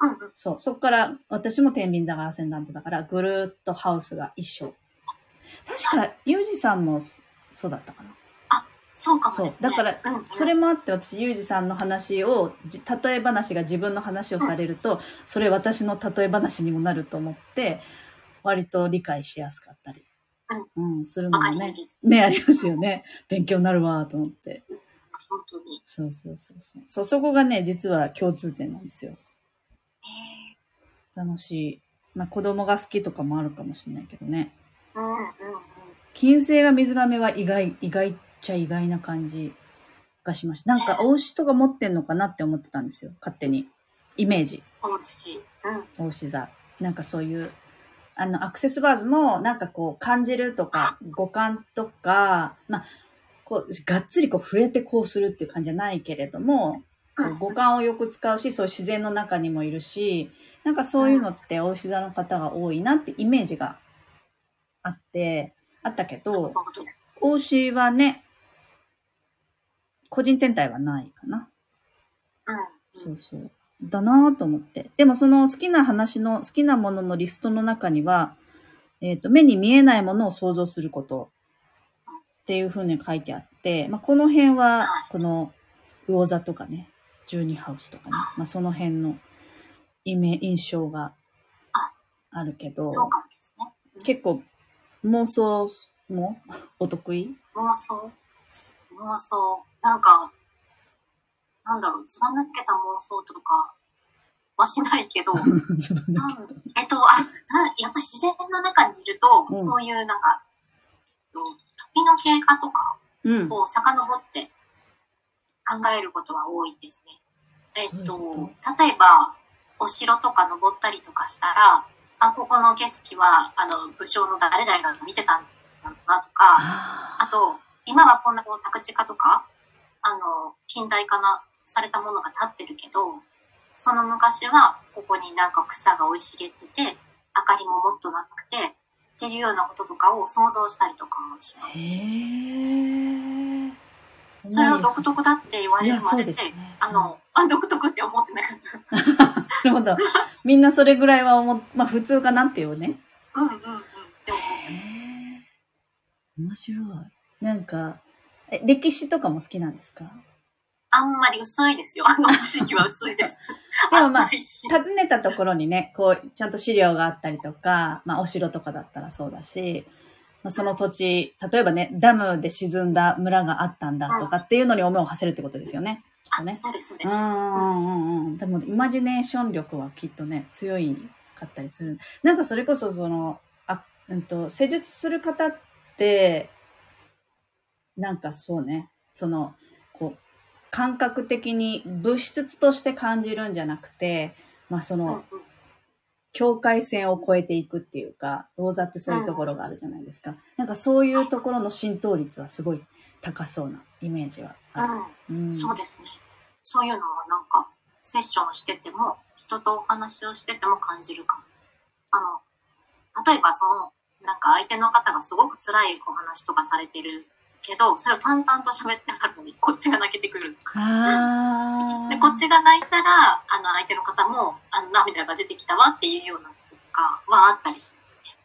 うんうん。そう。そこから、私も天秤座がアンセンダントだから、ぐるーっとハウスが一緒。確か、ユージさんもそそうだったかな。そうかもですね。そうだうんうん、それもあって私、ユージさんの話を、じ例え話が自分の話をされると、それ私の例え話にもなると思って、割と理解しやすかったり、うん、するのもね。ね、ありますよね。勉強になるわと思って。本当に。そうそうそうそう。そう、そこがね、実は共通点なんですよ。へ楽しい。まあ子供が好きとかもあるかもしれないけどね。ーうんうんうん。金星が水亀は意外、意外っちゃ意外な感じがしました。なんか、お牛とか持ってんのかなって思ってたんですよ。勝手に。イメージ。美味しい。うん。お牛座。なんかそういう、あの、アクセスバーズも、なんかこう、感じるとか、五感とか、まあ、こう、がっつりこう、触れてこうするっていう感じじゃないけれども、五感をよく使うし、そう自然の中にもいるし、なんかそういうのって、お牛座の方が多いなってイメージがあって、あったけど、お牛はね、個人天体はないかな。うん。そうそう。だなぁと思って。でもその好きな話の、好きなもののリストの中には、えっ、と、目に見えないものを想像することっていうふうに書いてあって、まあ、この辺ははい、この魚座とかね、12ハウスとかね、まあ、その辺のイメ印象があるけど、そうかもですね。結構妄想も？お得意？妄想妄想。なんか、なんだろう、つば抜けた妄想とかはしないけど、自分だなんえっと、あ、なやっぱり自然の中にいると、うん。そういうなんか、えっと、時の経過とか。を遡って考えることが多いですね。えっとこ、例えば、お城とか登ったりとかしたら、あ、ここの景色は、あの、武将の誰々が見てたんだなとか、ああと、今はこんなこう宅地化とか、あの、近代化な、されたものが立ってるけど、その昔はここになんか草が生い茂ってて、明かりももっとなくて、っていうようなこととかを想像したりとかもしまーす。へえ。それを独特だって言われるまで。あの、あ、独特って思ってなかった。なるほど。みんなそれぐらいは思っ、まあ普通かなっていうね。うんうんうんって思ってました。面白い。なんか、え、歴史とかも好きなんですか？あんまり薄いですよ。あの知識は薄いです。でもまあ訪ねたところにね、こう、ちゃんと資料があったりとか、まあお城とかだったらそうだし、まあ、その土地、例えばね、ダムで沈んだ村があったんだとかっていうのに思いを馳せるってことですよね。きっとねあ、。そうです、そうでうんす。うんうんうん。でも、イマジネーション力はきっとね、強いかったりする。なんかそれこそ、その、あ、うんと、施術する方って、なんかそうね、その、こう、感覚的に物質として感じるんじゃなくて、まあそうんうんの、境界線を越えていくっていうか、ローザってそういうところがあるじゃないですか。なんかそういうところの浸透率はすごい高そうなイメージはある。うんうんそうですね。そういうのはなんか、セッションしてても、人とお話をしてても感じるかもです。あの、例えばその、なんか相手の方がすごく辛いお話とかされてるけど、それを淡々と喋ってはるのに、こっちが泣けてくる。ああ。で、こっちが泣いたら、あの、相手の方も、あの、涙が出てきたわっていうようなこととかはあったりしますね。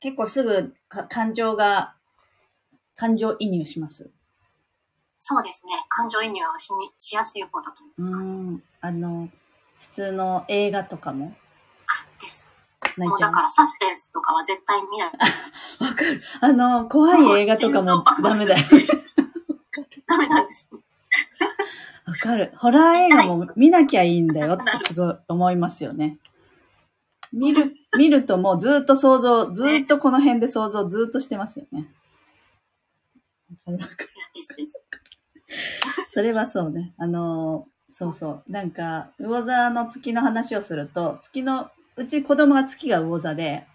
結構すぐか感情が、感情移入します？そうですね。感情移入はしにしやすい方だと思ういます。ん。あの、普通の映画とかもあ、です。泣いうだからサスペンスとかは絶対見ない。わかる。あの、怖い映画とかもダメだよ。ダメなんです。わかる。ホラー映画も見なきゃいいんだよってすごい思いますよね。見る、見るともうずっと想像、ずっとこの辺で想像ずっとしてますよね。それはそうね。あのー、そうそう。なんか、魚座の月の話をすると、月の、うち子供が月が魚座で、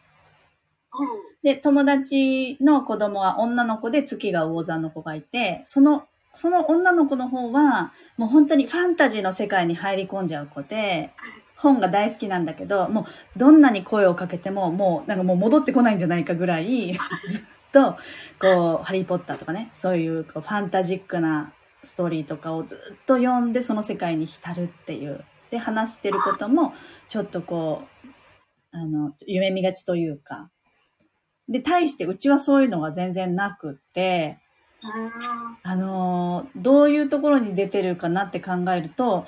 うん。で、友達の子供は女の子で月が魚座の子がいて、その、その女の子の方は、もう本当にファンタジーの世界に入り込んじゃう子で、本が大好きなんだけど、もうどんなに声をかけても、もうなんかもう戻ってこないんじゃないかぐらい、ずっと、こう、ハリーポッターとかね、そういうこうファンタジックなストーリーとかをずっと読んで、その世界に浸るっていう。で、話してることも、ちょっとこう、あの、夢見がちというか、で、対してうちはそういうのが全然なくって、うん。あのーどういうところに出てるかなって考えると、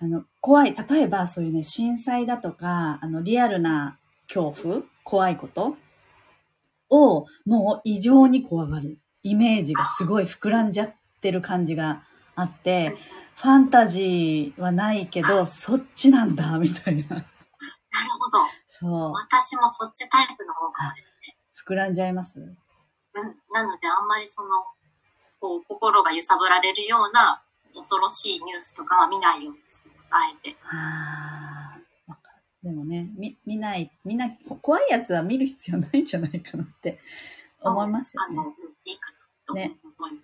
あの、怖い、例えばそういうね、震災だとか、あの、リアルな恐怖怖いことを、もう異常に怖がる。イメージがすごい膨らんじゃってる感じがあって、ファンタジーはないけど、そっちなんだ、みたいな。なるほど。そう。私もそっちタイプの方かもですね。膨らんじゃいます？うん。なので、あんまりその、こう、心が揺さぶられるような恐ろしいニュースとかは見ないようにしてます、あえて。あ。でもね、み、見ない、見な、怖いやつは見る必要ないんじゃないかなって 思いますよねあの、。うん、いいかなと思いね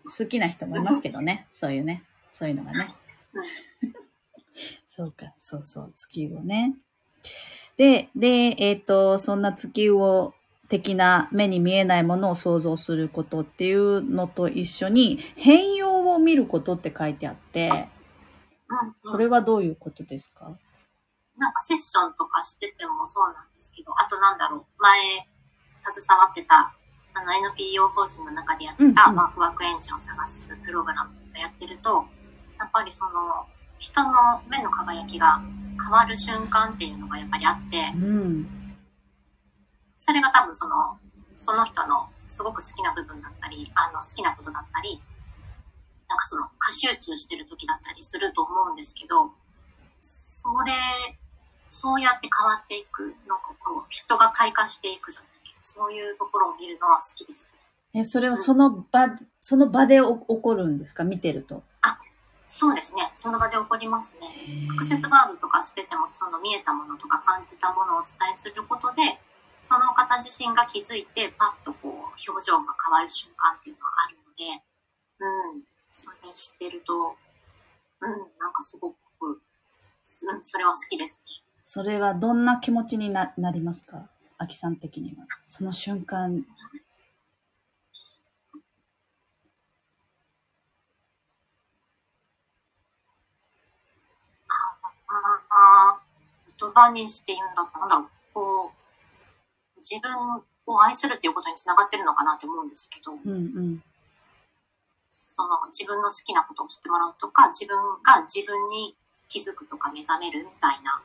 ます。好きな人もいますけどね。そういうね。そういうのがね。うん そうか、そうそう、月魚ね。で、で、えっ、と、そんな月魚的な目に見えないものを想像することっていうのと一緒に、変容を見ることって書いてあって、うん、うん。これはどういうことですか？なんかセッションとかしててもそうなんですけど、あとなんだろう、前、携わってたあの NPO 法人の中でやってたワクワクエンジンを探すプログラムとかやってると、やっぱりその人の目の輝きが変わる瞬間っていうのがやっぱりあって、うん。それが多分その、その人のすごく好きな部分だったり、あの好きなことだったり、なんかその過集中してる時だったりすると思うんですけど、それ、そうやって変わっていく、なんかこう、人が開花していくじゃないけど、そういうところを見るのは好きです。え、それはその場、その場でお起こるんですか？見てると。そうですね。その場で起こりますね。アクセスバーズとかしてても、その見えたものとか感じたものをお伝えすることで、その方自身が気づいて、パッとこう、表情が変わる瞬間っていうのはあるので、うん、それ知ってると、うん、なんかすごく、すうん、それは好きですね。それはどんな気持ちにななりますか？アキさん的には。その瞬間。ああ、言葉にして言うんだなんだろう、こう、自分を愛するっていうことにつながってるのかなって思うんですけど、うんうん。その自分の好きなことを知ってもらうとか、自分が自分に気づくとか目覚めるみたいな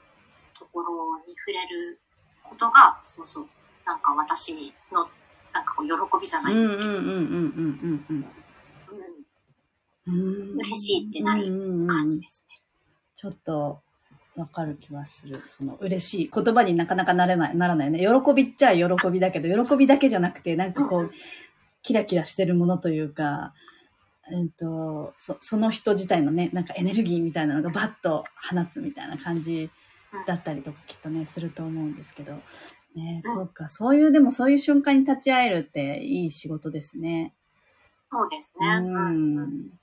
ところに触れることが、そうそう、なんか私の、なんかこう喜びじゃないですけど、うんうんうんうんうん。うん嬉しいってなるる感じですね。ちょっとわかる気はする。その嬉しい。言葉になかなかなれない、ならないね。喜びっちゃ喜びだけど、喜びだけじゃなくて、なんかこうキラキラしてるものというか、えっと、そその人自体のね、なんかエネルギーみたいなのがバッと放つみたいな感じだったりとかきっとね、すると思うんですけど。ね、うんそうか。そういう、でもそういう瞬間に立ち会えるっていい仕事ですね。そうですね。ううんん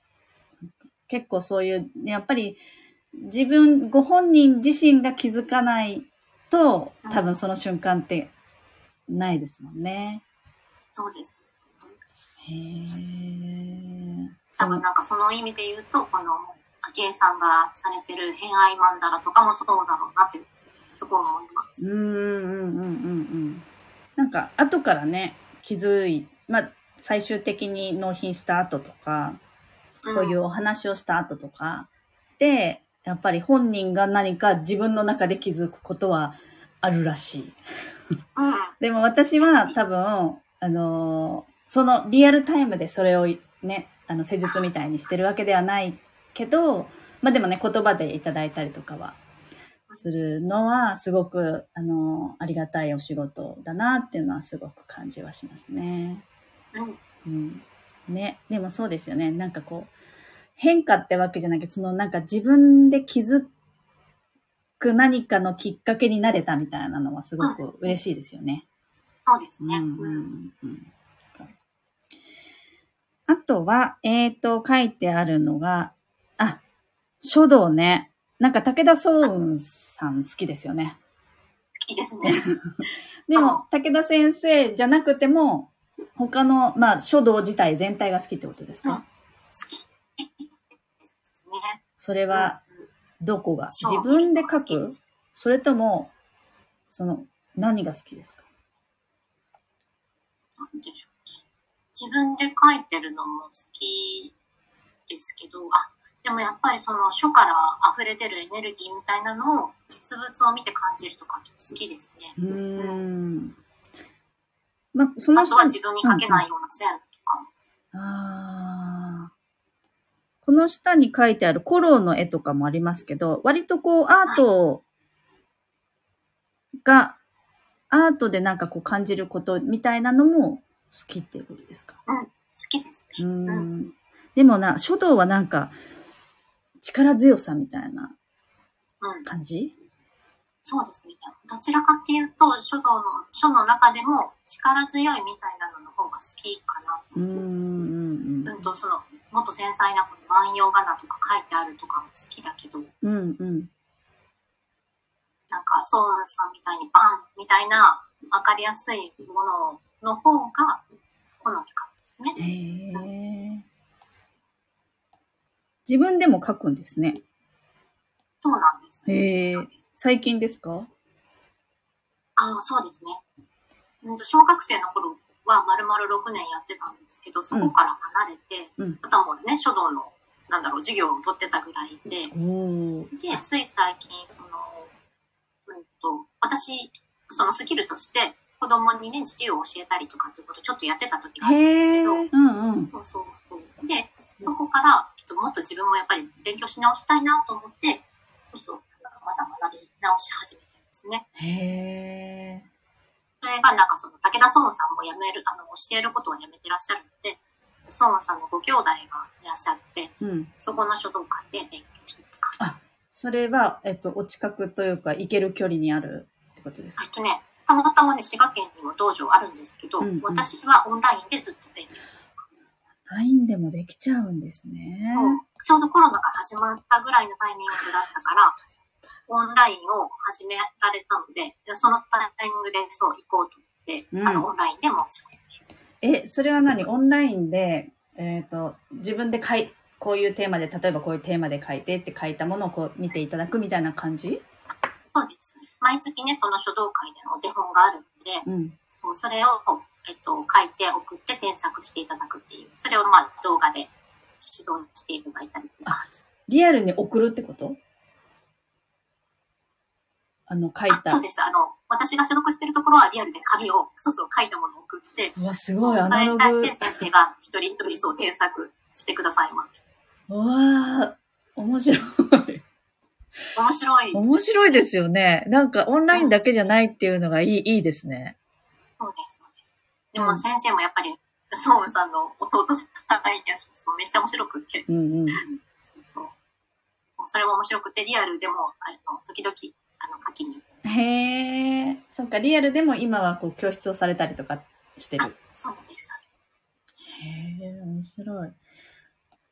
結構そういう、ねやっぱり自分、ご本人自身が気づかないと、うん多分その瞬間ってないですもんね。そうです。へー多分なんかその意味で言うと、この、昭恵さんがされてる偏愛マンダラとかもそうだろうなって、すごい思います。うんうんうんうんうん。なんか、後からね、気づい、まあ、最終的に納品した後とか、こういうお話をした後とかで、やっぱり本人が何か自分の中で気づくことはあるらしい。うん。でも私は多分、あのーそのリアルタイムでそれをね、あの施術みたいにしてるわけではないけど、まあでもね、言葉でいただいたりとかはするのはすごく、あのーありがたいお仕事だなっていうのはすごく感じはしますね。うん。うん。ね。でもそうですよね。なんかこう、変化ってわけじゃなくて、そのなんか自分で気づく何かのきっかけになれたみたいなのはすごく嬉しいですよね。そうですね。うんううん。んうんあとは、えっ、と、書いてあるのが、あ、書道ね。なんか武田総雲さん好きですよね。いいですね。でも、武田先生じゃなくても、他の、まあ、書道自体全体が好きってことですか、うん。それは、うんうんどこが？自分で書く？それとも、その、何が好きですか？なんで。自分で書いてるのも好きですけど、あ、でもやっぱりその書から溢れ出るエネルギーみたいなのを実物を見て感じるとか好きですね。うーん。まあ、そのあとは自分に書けないような線とかも。ああ。この下に書いてあるコローの絵とかもありますけど、割とこうアートが、アートでなんかこう感じることみたいなのも好きっていうことですか？好きですね。うん。ん。でもな、書道はなんか力強さみたいなうん。感じ？そうですね。どちらかっていうと、書道の、書の中でも力強いみたいなのの方が好きかなと思います。んうんうんうんと、その、もっと繊細なこの万葉仮名とか書いてあるとかも好きだけど、うんうんなんか、ソウルさんみたいにバンみたいな分かりやすいものの方が好みかもですね。へえ。自分でも書くんですね。そうなんです。へえ最近ですか？ああ、そうですね。うんと小学生の頃は丸々6年やってたんですけど、そこから離れて、うんあとはもうね、書道の、なんだろう、授業を取ってたぐらいで。で、つい最近、その、うんと、私、そのスキルとして、子供にね、自由を教えたりとかっていうことをちょっとやってた時があるんですけど。うんうん。そうそうそう。で、そこから、えっと、もっと自分もやっぱり勉強し直したいなと思って、そうそう、まだ学び直し始めてるんですね。へそれがなんかその、武田孫さんもやめる、あの、教えることをやめてらっしゃるので、孫さんのご兄弟がいらっしゃって、ー。うん。そこの書道会で勉強してた感じ。それは、えっと、お近くというか、行ける距離にあるってことですか？えっとね、たまたまね、滋賀県にも道場あるんですけど、うんうん私はオンラインでずっと勉強してた。?LINE でもできちゃうんですね。ちょうどコロナが始まったぐらいのタイミングだったから、オンラインを始められたので、でそのタイミングでそう行こうと思って、うんあの、オンラインで申し込んで。え、それは何？オンラインで、えっ、と、自分で書い、こういうテーマで、例えばこういうテーマで書いてって書いたものをこう見ていただくみたいな感じ？そうです、そうです。毎月ね、その書道会でのお手本があるので、うん。そう、それを、えっと、書いて送って添削していただくっていう、それをまあ動画で指導していただいたりという感じ。リアルに送るってこと？あの、書いた。あそうです。あの、私が所属してるところはリアルで紙を、そうそう、書いたものを送って、うわ、すごい、そうアナログ。それに対して先生が一人一人そう添削してくださいます。うわー、面白い。面白い。面白いですよね。なんか、オンラインだけじゃないっていうのがいい、いいですね。そうです、そうです。でも先生もやっぱり、ソームさんの弟さんやし、そうめっちゃ面白くて、うんうん。そうそうそれも面白くて、リアルでも、あの、時々、あの、書きに。へえ、そっか、リアルでも今はこう、教室をされたりとかしてる。そうです、そうです。へえ、面白い。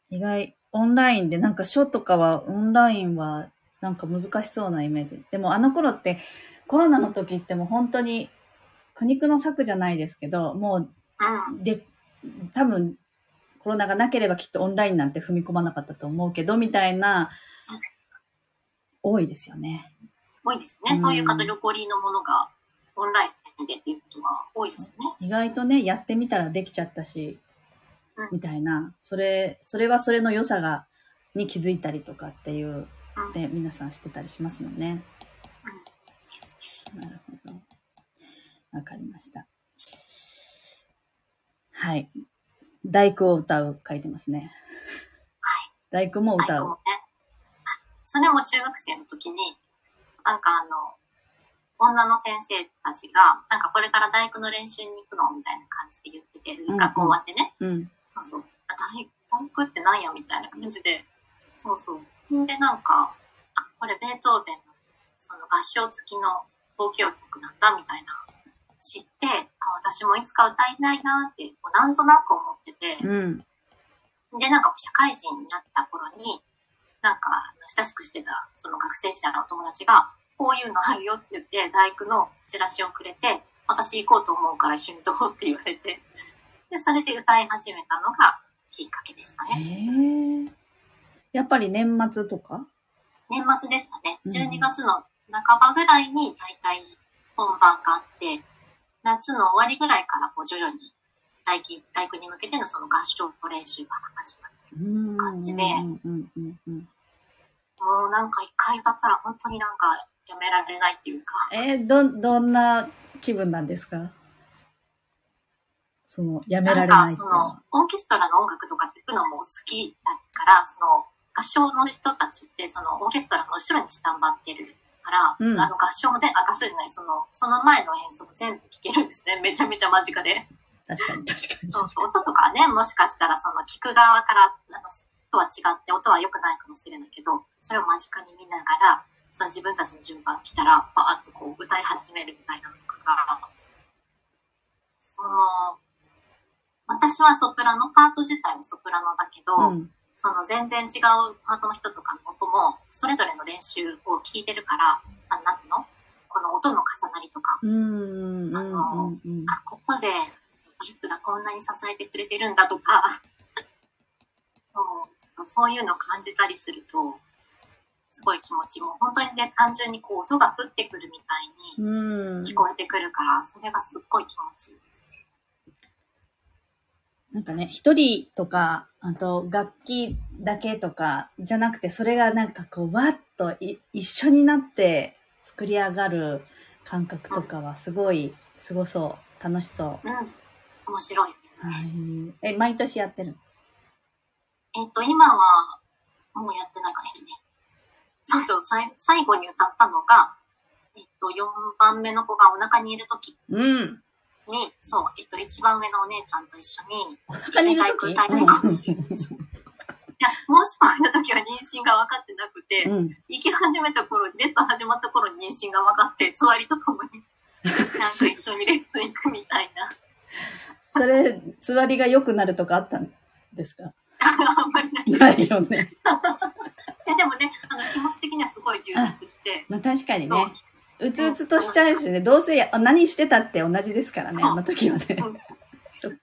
意外、オンラインで、なんか書とかは、オンラインは、なんか難しそうなイメージ。でもあの頃って、コロナの時ってもう本当に、苦肉の策じゃないですけど、もうで、多分、コロナがなければきっとオンラインなんて踏み込まなかったと思うけど、みたいな、多いですよね。多いですよね。うんそういうカテゴリーのものが、オンラインでっていうことが多いですよね。意外とね、やってみたらできちゃったしうん、みたいな、それ、それはそれの良さが、に気づいたりとかっていう、うん。で、皆さんしてたりしますもんね。ですです。なるほど。わかりました。はい。大工を歌う書いてますね。はい。大工も歌うね。それも中学生の時に、なんかあの、女の先生たちが、なんかこれから大工の練習に行くのみたいな感じで言ってて、ん学校終わってね。うん。そうそう。あ大大工ってなんやみたいな感じで。そうそう。で、なんか、あ、これベートーベンのその合唱付きの交響曲なんだみたいな知って、あ私もいつか歌いたいなって、こうなんとなく思ってて、うん。で、なんか社会人になった頃に、なんか親しくしてたその学生時代のお友達が、こういうのあるよって言って、大工のチラシをくれて、私行こうと思うから一緒にどうって言われて、で、それで歌い始めたのがきっかけでしたへね。え。やっぱり年末とか？年末でしたね。うん12月の半ばぐらいに大体本番があって、夏の終わりぐらいからこう徐々に大工大工に向けてのその合唱練習が始まる。うん。感じで。もうなんか一回歌ったら本当になんかやめられないっていうか、えーど、どんな気分なんですか？その、やめられないっていうそのオーケストラの音楽とか聴くのも好きだから、その、合唱の人たちって、その、オーケストラの後ろにスタンバってるから、うんあの、合唱も全部、あ、合唱じゃない、その、その前の演奏も全部聴けるんですね。めちゃめちゃ間近で。確かに確かに。そうそう、音とかね、もしかしたら、その、聴く側から、あの、とは違って、音は良くないかもしれないけど、それを間近に見ながら、その自分たちの順番来たら、パーッとこう、歌い始めるみたいなのとかが、その、私はソプラノ、パート自体はソプラノだけど、うん。その全然違うパートの人とかの音も、それぞれの練習を聞いてるから、あなんていうのこの音の重なりとか、うんうんうんうんうん。あ、ここで、バイクがこんなに支えてくれてるんだとか、そう、そういうのを感じたりすると、すごい気持ちも、本当にね、単純にこう音が降ってくるみたいにうん。聞こえてくるから、それがすっごい気持ちいいです。なんかね、一人とか、あと楽器だけとか、じゃなくて、それがなんかこう、わっとい一緒になって作り上がる感覚とかはすごい、すごそう。楽しそう。うん。面白いですはね。い。え、毎年やってるの？えっと、今は、もうやってないかな、えっとね。そうそう、最後に歌ったのが、えっと、4番目の子がお腹にいる時うん。に、そう、えっと、一番上のお姉ちゃんと一緒に、お一緒に太鼓時歌いたいかもしれない。いや、申し込んだ時は妊娠が分かってなくて、うん。行き始めた頃に、レッスン始まった頃に妊娠が分かって、つわりとともに、なんか一緒にレッスン行くみたいな。それ、つわりが良くなるとかあったんですか？あんまりない。いないよね。や、でもね、あの、気持ち的にはすごい充実して、まあ確かにね。うつうつとしちゃうしね、どうせや何してたって同じですからね、あの時はねうん。そう。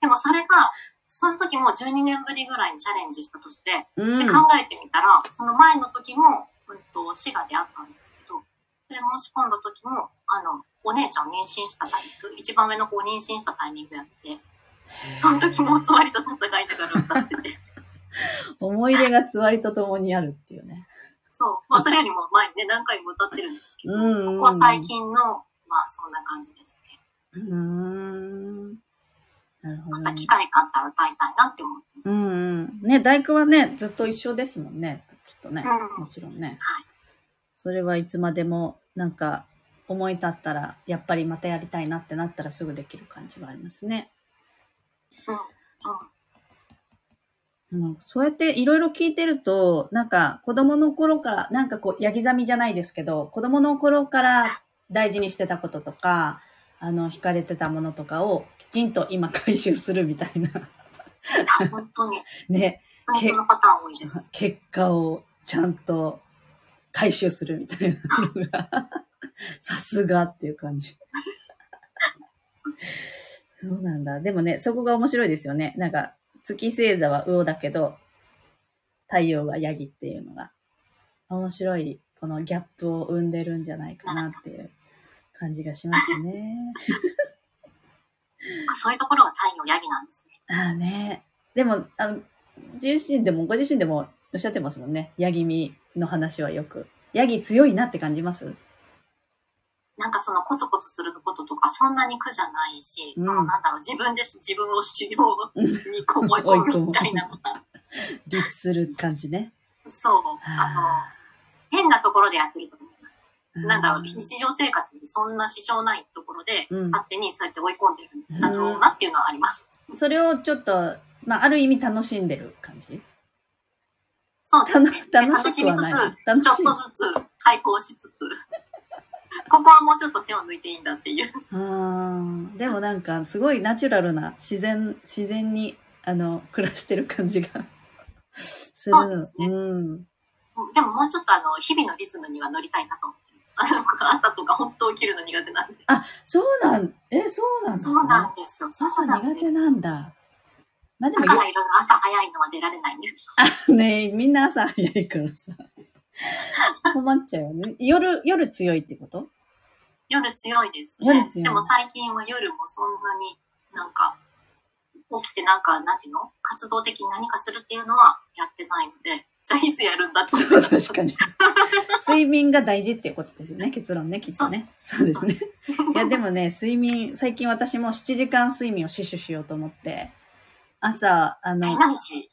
でもそれが、その時も12年ぶりぐらいにチャレンジしたとして、うんで。考えてみたら、その前の時も、うんと、滋賀であったんですけど、それ申し込んだ時も、あの、お姉ちゃんを妊娠したタイミング、一番上の子を妊娠したタイミングやって、その時もつわりと戦いながら歌ってて、思い出がつわりとともにあるっていうね。そう。まあ、それよりも前にね、何回も歌ってるんですけど、うんうんここは最近の、まあ、そんな感じですね。うーん。なるほどね。また機会があったら歌いたいなって思ってます。うんうん。ね、大工はね、ずっと一緒ですもんね。きっとね。うんもちろんね。はい。それはいつまでも、なんか、思い立ったら、やっぱりまたやりたいなってなったらすぐできる感じはありますね。うん。そうやっていろいろ聞いてると、なんか子供の頃から、なんかこう、ヤギザミじゃないですけど、子供の頃から大事にしてたこととか、あの、惹かれてたものとかをきちんと今回収するみたいな、あ本当に、ね、そのパターン多いです。結果をちゃんと回収するみたいなのが、さすがっていう感じ。そうなんだ。でもね、そこが面白いですよね。なんか、月星座は魚だけど、太陽がヤギっていうのが、面白い、このギャップを生んでるんじゃないかなっていう感じがしますね。そういうところが太陽ヤギなんですね。ああね。でも、あの、自身でも、ご自身でもおっしゃってますもんね。ヤギ身の話はよく。ヤギ強いなって感じます？なんかそのコツコツすることとかそんなに苦じゃないし、うん。そのなんだろう、自分で自分を修行にこう 追い込むみたいなのが、律する感じね。そう、あ。の、変なところでやってると思います。なんだろう、日常生活にそんな支障ないところで、うん。勝手にそうやって追い込んでるんだろうなっていうのはあります。それをちょっと、まあ、ある意味楽しんでる感じ？そうですね。で楽楽しみつつ、ちょっとずつ開口しつつ、ここはもうちょっと手を抜いていいんだっていう。あーでもなんか、すごいナチュラルな、自然、自然に、あの、暮らしてる感じがする。そうですねん。でももうちょっとあの、日々のリズムには乗りたいなと思って朝とか本当起きるの苦手なんで。あ、そうなん、え、そうなんですね。そうなんですよ。朝。苦手なんだ。まあでもだからいろいろ朝早いのは出られないんです。よ、ねみんな朝早いからさ。困っちゃうよね。夜、夜強いってこと？夜強いですね。でも最近は夜もそんなになんか、起きてなんか、なんていうの？活動的に何かするっていうのはやってないので、じゃあいつやるんだって。そう、確かに。睡眠が大事っていうことですよね、結論ね、きっとね。そうですね。いや、でもね、睡眠、最近私も7時間睡眠を死守しようと思って、朝、あえ、の、何時？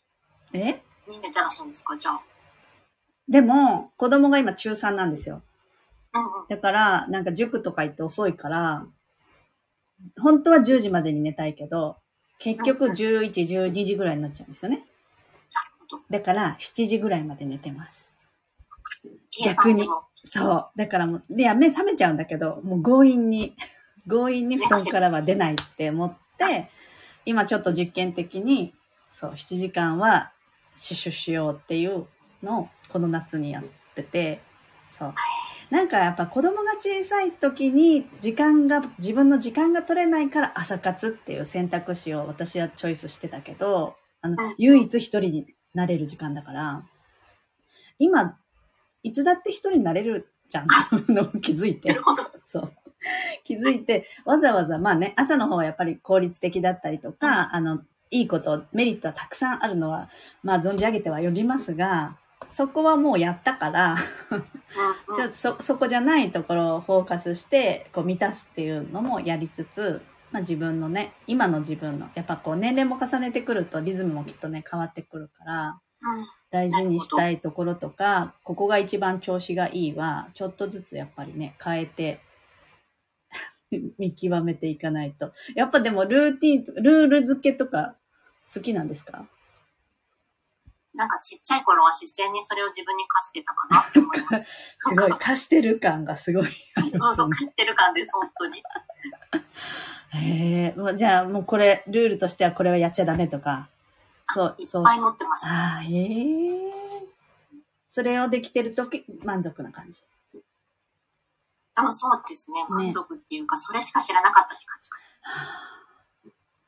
え？に寝てらっしゃるんですか？じゃあ。でも、子供が今中3なんですよ。だから、なんか塾とか行って遅いから、本当は10時までに寝たいけど、結局11、12時ぐらいになっちゃうんですよね。だから、7時ぐらいまで寝てます。計算でもそう。だからもう、で、目覚めちゃうんだけど、もう強引に、強引に布団からは出ないって思って、今ちょっと実験的に、そう、7時間はシュシュしようっていうのをこの夏にやってて、そう。なんかやっぱ子供が小さい時に時間が、自分の時間が取れないから朝活っていう選択肢を私はチョイスしてたけど、あの、うん唯一一人になれる時間だから、今、いつだって一人になれるじゃん、の気づいて。そう。気づいて、わざわざ、まあね、朝の方はやっぱり効率的だったりとか、あの、いいこと、メリットはたくさんあるのは、まあ存じ上げてはよりますが、そこはもうやったから、ちょっとそ、そこじゃないところをフォーカスして、こう満たすっていうのもやりつつ、まあ自分のね、今の自分の、やっぱこう年齢も重ねてくるとリズムもきっとね、変わってくるから、うん。大事にしたいところとか、ここが一番調子がいいは、ちょっとずつやっぱりね、変えて、見極めていかないと。やっぱでもルーティンルール付けとか好きなんですか？なんかちっちゃい頃は自然にそれを自分に課してたかなって思います。すごい、貸してる感がすごい そうそう。課してる感です、本当に。へえ、もうじゃあもうこれ、ルールとしてはこれはやっちゃダメとか。そうい、っぱい持ってました。ああ、へえ。それをできてるとき、満足な感じ。多分そうですね。満足っていうか、それしか知らなかったって感じかな。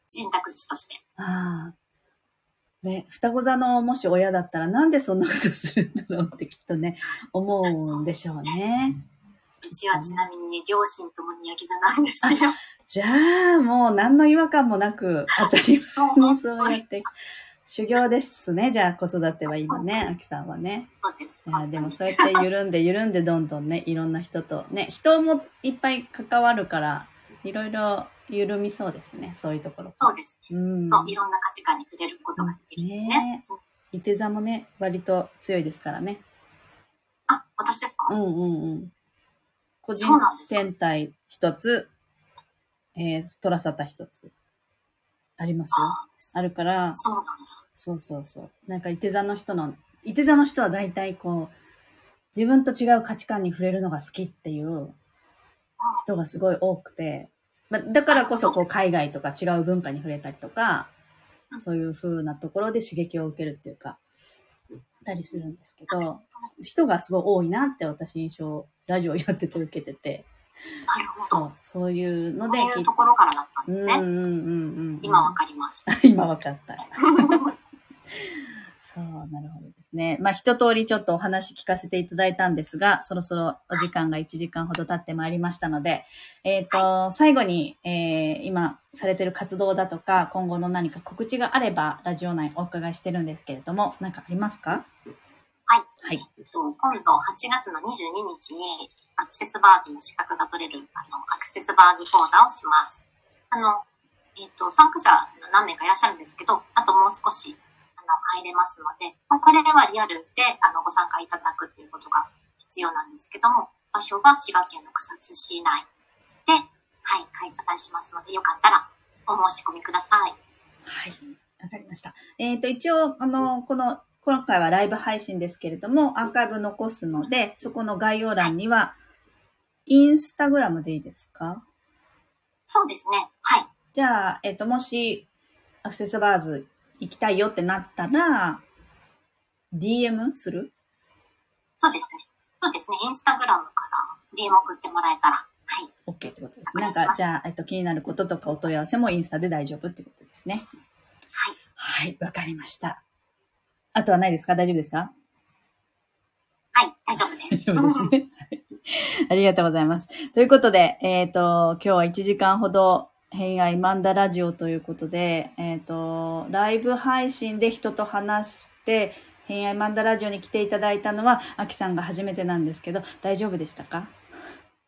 選択肢として。ああ。ね、双子座のもし親だったらなんでそんなことするんだろうってきっとね、思うんでしょうね。うちはちなみに両親ともにヤギ座なんですよ。じゃあ、もう何の違和感もなく当たりそう前にそうやって、修行ですね。じゃあ子育ては今ね、秋さんはね。そうです。いやでもそうやって緩んで緩んでどんどんね、いろんな人とね、人もいっぱい関わるから、いろいろ緩みそうですね。そういうところ。そうですね。うん。そう、いろんな価値観に触れることができるね。ねいて座もね、割と強いですからね。あ、私ですか、うんうんうん。個人そうなんですか天体一つ、えー、トラサタ一つ。ありますよ。ああるから、そうなんだ。そうそうそう。なんか、いて座の人の、いて座の人は大体こう、自分と違う価値観に触れるのが好きっていう人がすごい多くて、まあ、だからこそこう海外とか違う文化に触れたりとか、そういう風なところで刺激を受けるっていうか、たりするんですけど、人がすごい多いなって私印象、ラジオやってて受けてて、なるほどそう。、そういうので、そういうところからだったんですね。うんうんうんうん。今わかりました。今わかった。そう、なるほどですね。まあ、一通りちょっとお話聞かせていただいたんですが、そろそろお時間が1時間ほど経ってまいりましたので、えっ、と、最後に、えー今されてる活動だとか、今後の何か告知があれば、ラジオ内お伺いしてるんですけれども、何かありますか？はい。はい。えっと今度8月の22日にアクセスバーズの資格が取れるあのアクセスバーズ講座をします。あの、えっと、参加者何名かいらっしゃるんですけど、あともう少し入れますので、まあこれはリアルであのご参加いただくっていうことが必要なんですけども、場所が滋賀県の草津市内で、はい、開催しますので、よかったらお申し込みください。はい。わかりました。えっ、と、一応、あの、この、今回はライブ配信ですけれども、アーカイブ残すので、そこの概要欄には、インスタグラムでいいですか？そうですね。はい。じゃあ、えっ、と、もし、アクセスバーズ行きたいよってなったら、DM する？そうですね。そうですね。インスタグラムから DM 送ってもらえたら、はい。?OK ってことです。お願いしますなんか、じゃあ、えっ、と、気になることとかお問い合わせもインスタで大丈夫ってことですね。はい。はい、わかりました。あとはないですか？大丈夫ですか？はい。大丈夫です。大丈夫ですね。はいありがとうございます。ということで、えっ、と、今日は1時間ほど、偏愛マンダラジオということで、えっ、と、ライブ配信で人と話して、偏愛マンダラジオに来ていただいたのは、アキさんが初めてなんですけど、大丈夫でしたか？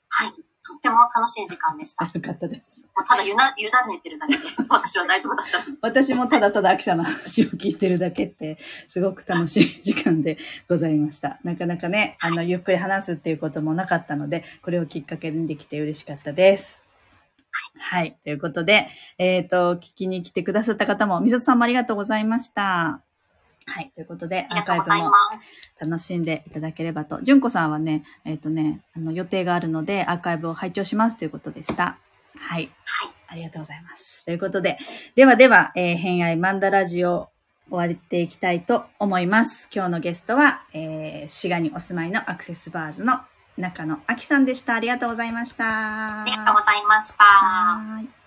はい。とっても楽しい時間でした。もよかったです。うただゆな、委ねてるだけで、私は大丈夫だった。私もただただアキさんの話を聞いてるだけって、すごく楽しい時間でございました。なかなかね、あの、ゆっくり話すっていうこともなかったので、これをきっかけにできて嬉しかったです。はい。ということで、えっ、と、聞きに来てくださった方も、みさとさんもありがとうございました。はい。ということで、アーカイブも。楽しんでいただければと。純子さんはね、えっ、とね、あの、予定があるので、アーカイブを拝聴しますということでした。はい。はい。ありがとうございます。ということで、ではでは、えー、偏愛マンダラジオ終わっていきたいと思います。今日のゲストは、えー、滋賀にお住まいのアクセスバーズの中野明さんでした。ありがとうございました。ありがとうございました。